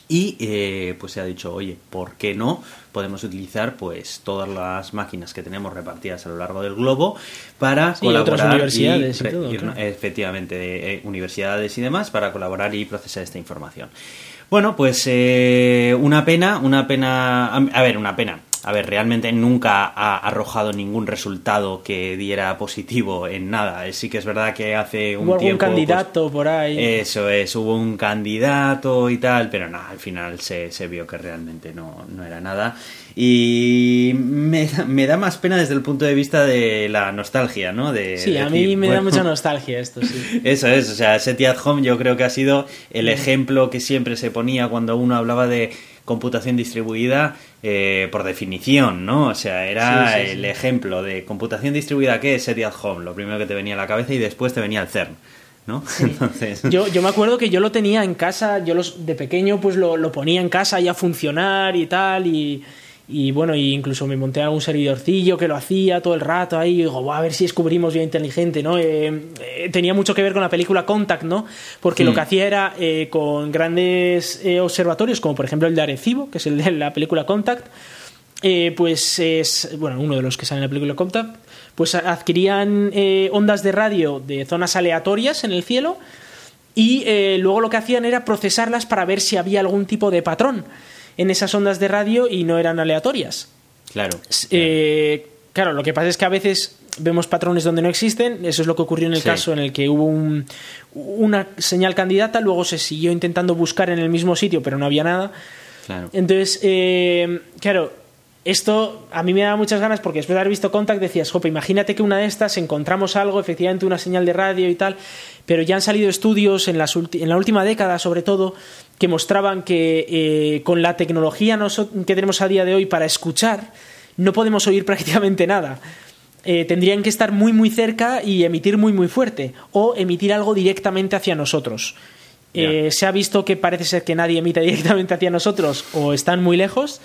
y eh, pues se ha dicho, oye, ¿por qué no? Podemos utilizar pues todas las máquinas que tenemos repartidas a lo largo del globo para colaborar. Otras universidades y, Efectivamente, de, eh, universidades y demás para colaborar y procesar esta información. Bueno, pues eh, una pena, una pena. A ver, una pena a ver, realmente nunca ha arrojado ningún resultado que diera positivo en nada. Sí que es verdad que hace un ¿Hubo tiempo... algún pues, candidato por ahí. Eso es, hubo un candidato y tal, pero nada, al final se, se vio que realmente no, no era nada. Y me, me, da más pena desde el punto de vista de la nostalgia, ¿no? De, sí, a mí me da mucha nostalgia esto, sí. Eso es, o sea, SETI at Home yo creo que ha sido el ejemplo que siempre se ponía cuando uno hablaba de computación distribuida eh, por definición, ¿no? O sea, era el ejemplo de computación distribuida que es SETI at Home, lo primero que te venía a la cabeza y después te venía el CERN. ¿no? Entonces... Yo, yo me acuerdo que yo lo tenía en casa, yo los, de pequeño pues lo, lo ponía en casa ya a funcionar y tal, y, y bueno, incluso me monté algún servidorcillo que lo hacía todo el rato ahí. Y digo, a ver si descubrimos bien inteligente, ¿no? Eh, eh, tenía mucho que ver con la película Contact, ¿no? Porque lo que hacía era eh, con grandes observatorios, como por ejemplo el de Arecibo, que es el de la película Contact, pues es, bueno, uno de los que sale en la película Contact, pues adquirían ondas de radio de zonas aleatorias en el cielo y luego lo que hacían era procesarlas para ver si había algún tipo de patrón en esas ondas de radio y no eran aleatorias. Claro. Eh, claro, lo que pasa es que a veces vemos patrones donde no existen. Eso es lo que ocurrió en el Sí. caso en el que hubo un- una señal candidata, luego se siguió intentando buscar en el mismo sitio, pero no había nada. Claro. Entonces, eh, claro, esto a mí me da muchas ganas porque después de haber visto Contact decías, jope, imagínate que una de estas encontramos algo, efectivamente una señal de radio y tal, pero ya han salido estudios en, las en la última década, sobre todo, que mostraban que eh, con la tecnología que tenemos a día de hoy para escuchar, no podemos oír prácticamente nada. Eh, tendrían que estar muy muy cerca y emitir muy muy fuerte o emitir algo directamente hacia nosotros. Eh, se ha visto que parece ser que nadie emite directamente hacia nosotros o están muy lejos.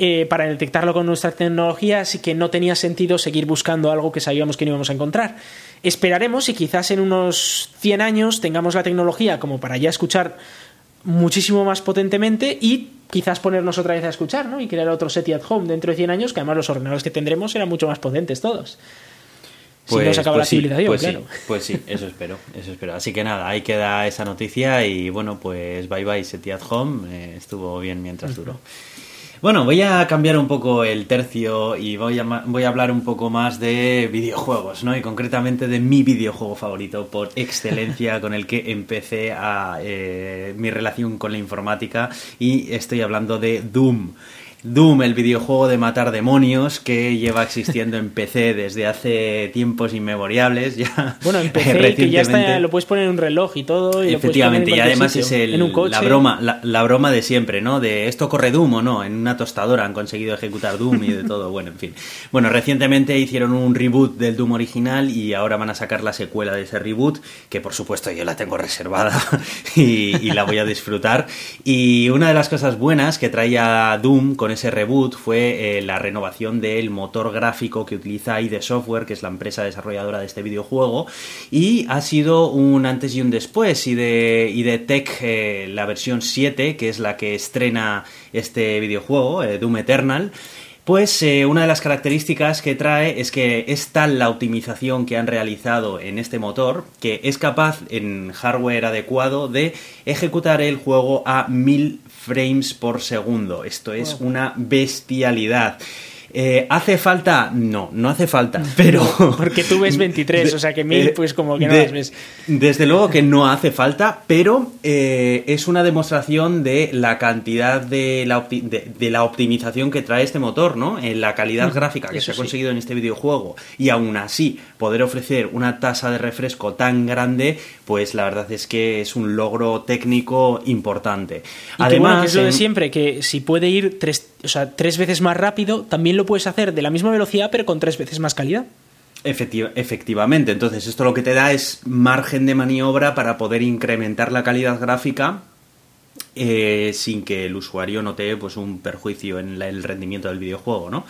Eh, para detectarlo con nuestra tecnología, así que no tenía sentido seguir buscando algo que sabíamos que no íbamos a encontrar. Esperaremos y quizás en unos 100 años tengamos la tecnología como para ya escuchar muchísimo más potentemente y quizás ponernos otra vez a escuchar, ¿no? Y crear otro SETI at home dentro de 100 años, que además los ordenadores que tendremos serán mucho más potentes todos. si no se acaba la sí, civilización, pues claro. Sí, pues sí, eso espero, eso espero. Así que nada, ahí queda esa noticia y bueno, pues bye bye SETI at Home, eh, estuvo bien mientras duró. Bueno, voy a cambiar un poco el tercio y voy a, voy a hablar un poco más de videojuegos, ¿no? Y concretamente de mi videojuego favorito por excelencia con el que empecé a eh, mi relación con la informática y estoy hablando de Doom. Doom, el videojuego de matar demonios que lleva existiendo en PC desde hace tiempos inmemoriales. Ya, Bueno, en PC que ya recientemente. está, lo puedes poner en un reloj y todo. Y lo puedes Efectivamente, y además es el, la broma, la, la broma de siempre, ¿no? De esto corre Doom o no, en una tostadora han conseguido ejecutar Doom y de todo, bueno, en fin. Bueno, recientemente hicieron un reboot del Doom original y ahora van a sacar la secuela de ese reboot, que por supuesto yo la tengo reservada y, y la voy a disfrutar. Y una de las cosas buenas que traía Doom con ese reboot fue eh, la renovación del motor gráfico que utiliza ID Software, que es la empresa desarrolladora de este videojuego, y ha sido un antes y un después. Y de Tech, eh, la versión 7, que es la que estrena este videojuego, eh, Doom Eternal, pues una de las características que trae es que es tal la optimización que han realizado en este motor que es capaz en hardware adecuado de ejecutar el juego a 1000 frames por segundo. Esto es Wow. una bestialidad. Eh, ¿Hace falta? No, no hace falta, pero... Porque tú ves 23, o sea que 1000 Eh, pues como que no de- las ves. Desde luego que no hace falta, pero eh, es una demostración de la cantidad de la, opti- de, de la optimización que trae este motor, ¿no? En la calidad gráfica que eso se ha sí. conseguido en este videojuego y aún así poder ofrecer una tasa de refresco tan grande, pues la verdad es que es un logro técnico importante. Y que, bueno, que es lo de siempre, que si puede ir tres, o sea, tres veces más rápido, también lo puedes hacer de la misma velocidad, pero con tres veces más calidad. Efecti- efectivamente, entonces esto lo que te da es margen de maniobra para poder incrementar la calidad gráfica eh, sin que el usuario note pues, un perjuicio en la- el rendimiento del videojuego, ¿no?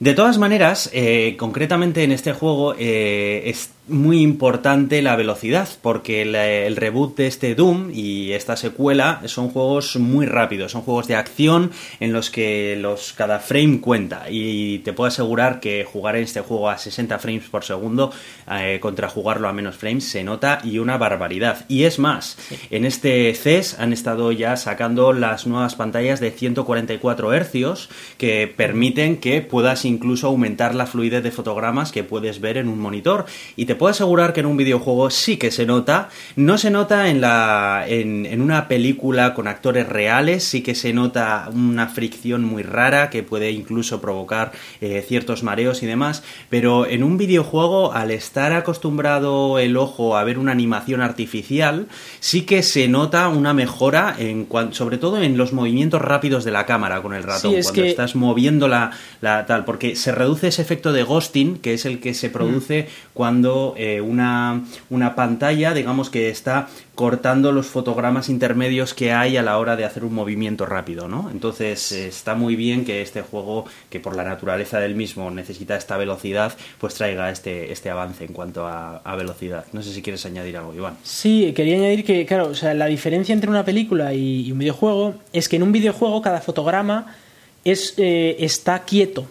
De todas maneras, eh, concretamente en este juego eh, es muy importante la velocidad, porque la- el reboot de este Doom y esta secuela son juegos muy rápidos, son juegos de acción en los que los, cada frame cuenta. Y te puedo asegurar que jugar en este juego a 60 frames por segundo eh, contra jugarlo a menos frames se nota y una barbaridad. Y es más, en este CES han estado ya sacando las nuevas pantallas de 144 hercios que permiten que puedas incluso aumentar la fluidez de fotogramas que puedes ver en un monitor. Y te puedo asegurar que en un videojuego sí que se nota. No se nota en, la, en, en una película con actores reales, sí que se nota una fricción muy rara que puede incluso provocar eh, ciertos mareos y demás. Pero en un videojuego, al estar acostumbrado el ojo a ver una animación artificial, sí que se nota una mejora, en sobre todo en los movimientos rápidos de la cámara con el ratón. Sí, es cuando que- estás moviendo la, la tal, porque se reduce ese efecto de ghosting, que es el que se produce cuando eh, una, una pantalla, digamos que está cortando los fotogramas intermedios que hay a la hora de hacer un movimiento rápido, ¿no? Entonces eh, está muy bien que este juego, que por la naturaleza del mismo necesita esta velocidad, pues traiga este, este avance en cuanto a, a velocidad. No sé si quieres añadir algo, Iván. Sí, quería añadir que, claro, o sea, la diferencia entre una película y, y un videojuego es que en un videojuego cada fotograma es, eh, está quieto.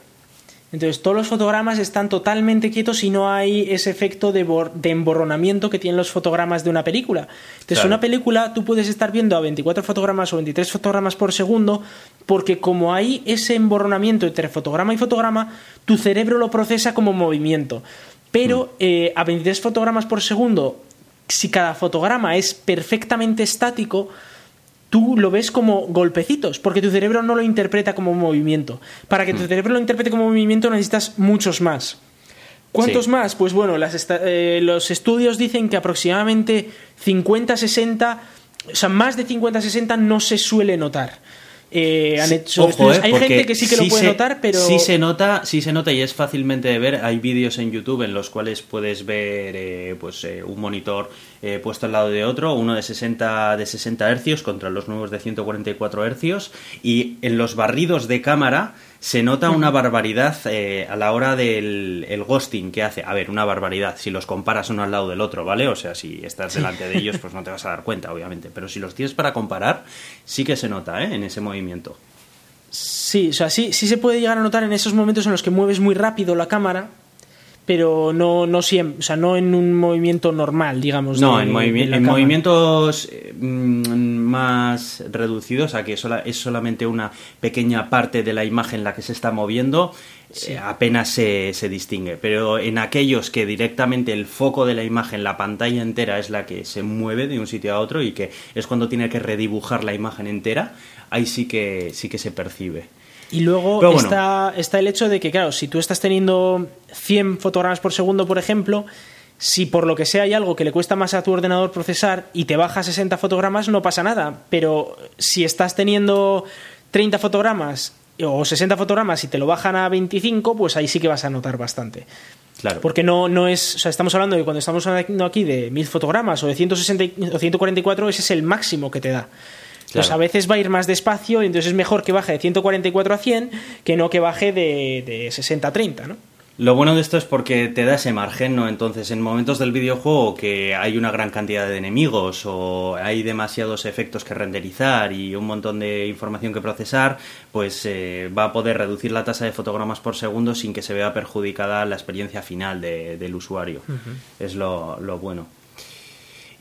Entonces todos los fotogramas están totalmente quietos y no hay ese efecto de, de emborronamiento que tienen los fotogramas de una película. Entonces una película tú puedes estar viendo a 24 fotogramas o 23 fotogramas por segundo porque como hay ese emborronamiento entre fotograma y fotograma, tu cerebro lo procesa como movimiento. Pero mm. eh, a 23 fotogramas por segundo, si cada fotograma es perfectamente estático, tú lo ves como golpecitos, porque tu cerebro no lo interpreta como movimiento. Para que tu hmm. cerebro lo interprete como movimiento necesitas muchos más. ¿Cuántos más? Pues bueno, eh, los estudios dicen que aproximadamente 50-60, o sea, más de 50-60 no se suele notar. Eh, han hecho eh, hay gente que sí que lo puede notar, pero. Sí se nota, sí se nota y es fácilmente de ver. Hay vídeos en YouTube en los cuales puedes ver eh, pues un monitor puesto al lado de otro, uno de 60 de 60 hercios contra los nuevos de 144 hercios y en los barridos de cámara se nota una barbaridad eh, a la hora del el ghosting que hace. A ver, una barbaridad si los comparas uno al lado del otro, ¿vale? O sea, si estás delante de ellos, pues no te vas a dar cuenta, obviamente. Pero si los tienes para comparar, sí que se nota, ¿eh? En ese movimiento. Sí, o sea, sí, sí se puede llegar a notar en esos momentos en los que mueves muy rápido la cámara pero no, no siempre, o sea, no en un movimiento normal, digamos. No, en, movimientos eh, mm, más reducidos, sea, que es solamente una pequeña parte de la imagen la que se está moviendo, eh, apenas se, se, distingue. Pero en aquellos que directamente el foco de la imagen, la pantalla entera, es la que se mueve de un sitio a otro y que es cuando tiene que redibujar la imagen entera, ahí sí que, sí que se percibe. Y luego está, está el hecho de que, claro, si tú estás teniendo 100 fotogramas por segundo, por ejemplo, si por lo que sea hay algo que le cuesta más a tu ordenador procesar y te baja 60 fotogramas, no pasa nada. Pero si estás teniendo 30 fotogramas o 60 fotogramas y te lo bajan a 25, pues ahí sí que vas a notar bastante. Claro. Porque no, no es. O sea, estamos hablando de cuando estamos hablando aquí de 1000 fotogramas o de 160 o 144, ese es el máximo que te da. Pues a veces va a ir más despacio y entonces es mejor que baje de 144 a 100 que no que baje de, de 60 a 30, ¿no? Lo bueno de esto es porque te da ese margen, ¿no? Entonces, en momentos del videojuego que hay una gran cantidad de enemigos o hay demasiados efectos que renderizar y un montón de información que procesar, pues eh, va a poder reducir la tasa de fotogramas por segundo sin que se vea perjudicada la experiencia final del usuario. Es lo, lo bueno.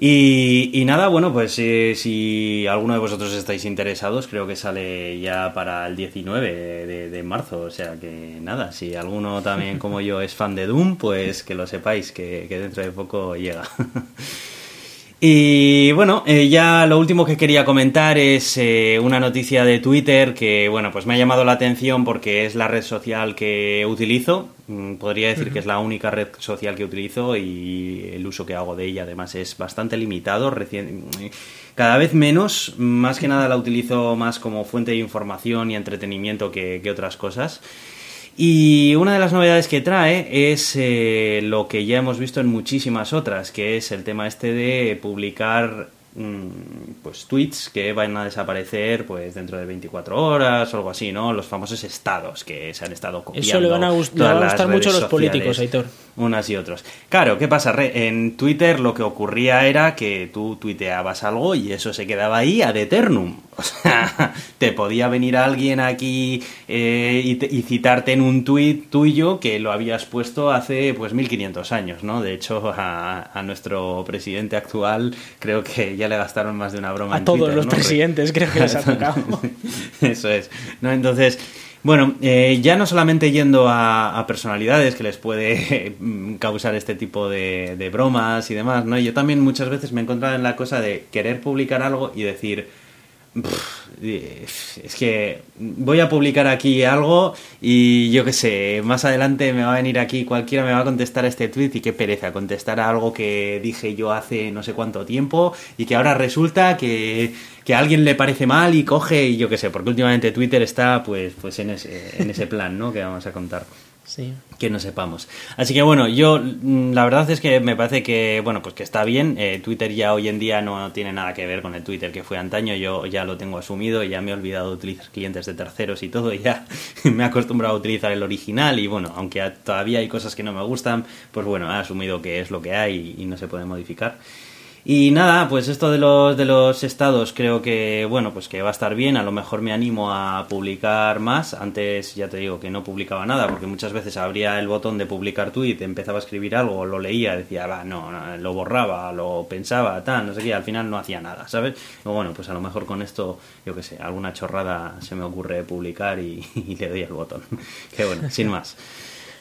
Y, nada, bueno, pues eh, si alguno de vosotros estáis interesados, creo que sale ya para el 19 de, marzo. O sea que nada, si alguno también como yo es fan de Doom, pues que lo sepáis, que, que dentro de poco llega. Y bueno, eh, ya lo último que quería comentar es eh, una noticia de Twitter que, bueno, pues me ha llamado la atención porque es la red social que utilizo. Mm, podría decir que es la única red social que utilizo y el uso que hago de ella además es bastante limitado. cada vez menos, más que nada la utilizo más como fuente de información y entretenimiento que otras cosas. Y una de las novedades que trae es eh, lo que ya hemos visto en muchísimas otras, que es el tema este de publicar mm, pues tweets que van a desaparecer pues dentro de 24 horas o algo así, ¿no? Los famosos estados que se han estado copiando. Eso le van a, gustar mucho a los políticos, Aitor unas y otros. Claro, ¿qué pasa? En Twitter lo que ocurría era que tú tuiteabas algo y eso se quedaba ahí ad eternum. O sea, te podía venir alguien aquí eh, y, citarte en un tuit tuyo que lo habías puesto hace pues 1500 años, ¿no? De hecho, a, nuestro presidente actual creo que ya le gastaron más de una broma. A todos los presidentes creo que les ha tocado. eso es. ¿no? Entonces... Bueno, eh, ya no solamente yendo a, personalidades que les puede causar este tipo de, bromas y demás, ¿no? Yo también muchas veces me he encontrado en la cosa de querer publicar algo y decir, es que voy a publicar aquí algo y yo qué sé, más adelante me va a venir aquí cualquiera me va a contestar este tweet y qué pereza contestar a algo que dije yo hace no sé cuánto tiempo y que ahora resulta que, que a alguien le parece mal y coge y yo qué sé, porque últimamente Twitter está pues, pues en, ese, en ese plan, ¿no? Que vamos a contar que no sepamos. Así que bueno, yo mm, la verdad es que me parece que bueno pues que está bien. Eh, Twitter ya hoy en día no tiene nada que ver con el Twitter que fue antaño. Yo ya lo tengo asumido, ya me he olvidado de utilizar clientes de terceros y todo. Ya me he acostumbrado a utilizar el original y bueno, aunque todavía hay cosas que no me gustan, pues bueno, he asumido que es lo que hay y no se puede modificar. Y nada, pues esto de los, de los estados creo que, bueno, pues que va a estar bien. A lo mejor me animo a publicar más. Antes ya te digo que no publicaba nada porque muchas veces abría el botón de publicar tweet, empezaba a escribir algo, lo leía, decía, va, no, lo borraba, lo pensaba, tal, no sé qué, al final no hacía nada, ¿sabes? Bueno, pues a lo mejor con esto, yo qué sé, alguna chorrada se me ocurre publicar y, y le doy el botón. que bueno, sin más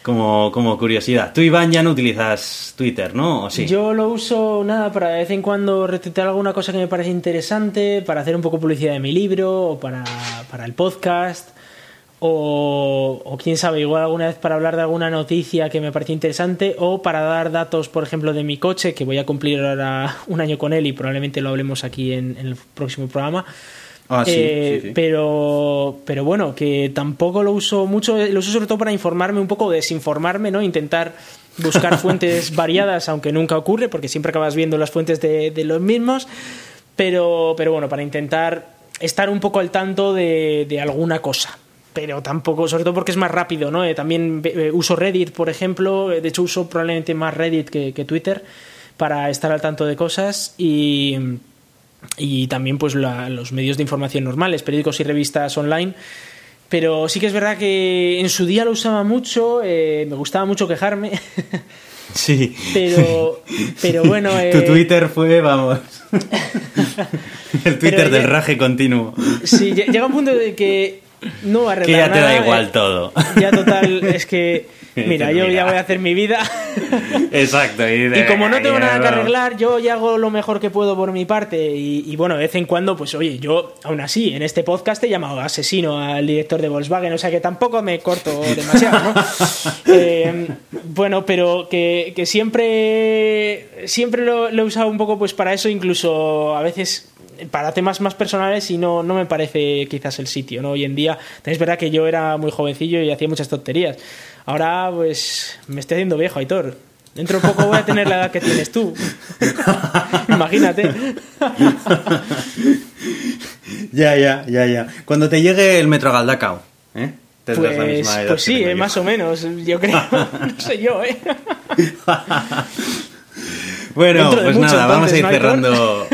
como, como curiosidad. Tú, Iván, ya no utilizas Twitter, ¿no? ¿O sí? Yo lo uso, nada, para de vez en cuando retuitear alguna cosa que me parece interesante, para hacer un poco publicidad de mi libro, o para, para el podcast, o, quién sabe, igual alguna vez para hablar de alguna noticia que me parece interesante, o para dar datos, por ejemplo, de mi coche, que voy a cumplir ahora un año con él y probablemente lo hablemos aquí en el próximo programa. Ah, eh, Pero, pero bueno, que tampoco lo uso mucho, lo uso sobre todo para informarme un poco, desinformarme, ¿no? Intentar buscar fuentes variadas, aunque nunca ocurre, porque siempre acabas viendo las fuentes de, los mismos. Pero, pero bueno, para intentar estar un poco al tanto de, alguna cosa. Pero tampoco, sobre todo porque es más rápido, ¿no? Eh, también eh, uso Reddit, por ejemplo. De hecho, uso probablemente más Reddit que, que Twitter para estar al tanto de cosas. Y y también pues los medios de información normales, periódicos y revistas online. Pero sí que es verdad que en su día lo usaba mucho, eh, me gustaba mucho quejarme. Sí. Pero, pero bueno. tu eh, Twitter fue, vamos. El Twitter del raje continuo. Sí, llega un punto de que no arreglar Que ya te da igual eh, todo. Ya total, es que Mira, yo ya voy a hacer mi vida. Exacto. Y, como no tengo nada que arreglar, yo ya hago lo mejor que puedo por mi parte. Y, bueno, de vez en cuando, pues oye, yo aún así, en este podcast he llamado asesino al director de Volkswagen, o sea que tampoco me corto demasiado, ¿no? Eh, bueno, pero que, siempre, siempre lo, lo he usado un poco pues para eso, incluso a veces para temas más personales y no, no me parece quizás el sitio, ¿no? Hoy en día, es verdad que yo era muy jovencillo y hacía muchas tonterías. Ahora, pues, me estoy haciendo viejo, Aitor. Dentro de poco voy a tener la edad que tienes tú. Imagínate. ya, ya, ya, ya. Cuando te llegue el metro Galdacao, ¿eh? Pues, pues sí, eh, más o menos, yo creo. no sé yo, ¿eh? Bueno, pues nada, vamos a ir cerrando.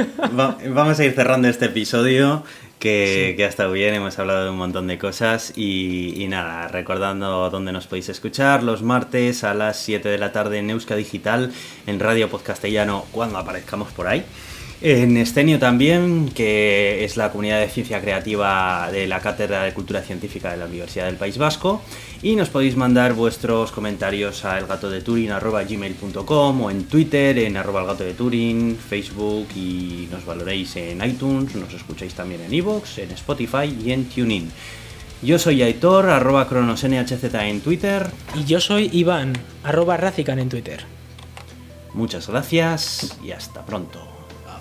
vamos a ir cerrando este episodio que, ha estado bien, hemos hablado de un montón de cosas y, nada, recordando dónde nos podéis escuchar los martes a las 7 de la tarde en Euska Digital, en Radio Podcastellano, cuando aparezcamos por ahí. En Estenio también, que es la comunidad de ciencia creativa de la Cátedra de Cultura Científica de la Universidad del País Vasco. Y nos podéis mandar vuestros comentarios a elgatodeturin.gmail.com o en Twitter, en arroba elgato de Turing, Facebook y nos valoréis en iTunes, nos escucháis también en iVoox, en Spotify y en TuneIn. Yo soy Aitor, arroba cronosnhz en Twitter. Y yo soy Iván, arroba Razican en Twitter. Muchas gracias y hasta pronto.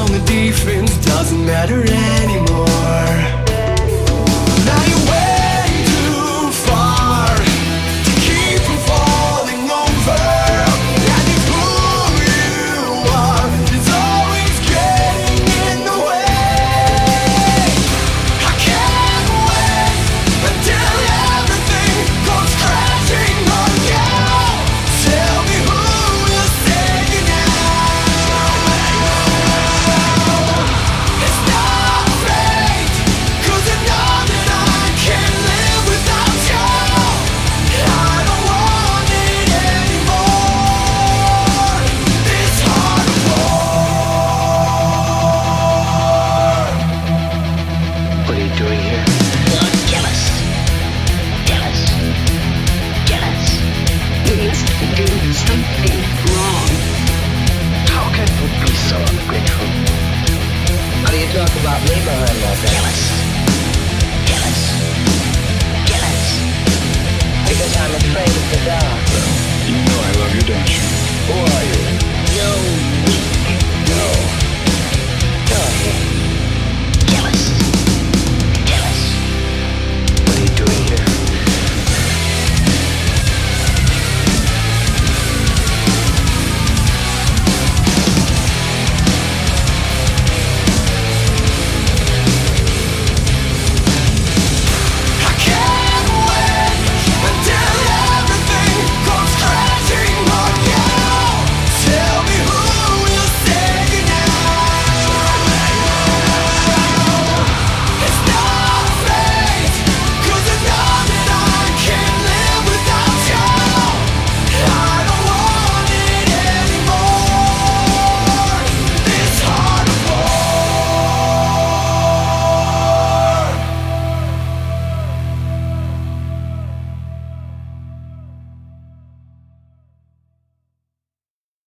on the defense doesn't matter anymore.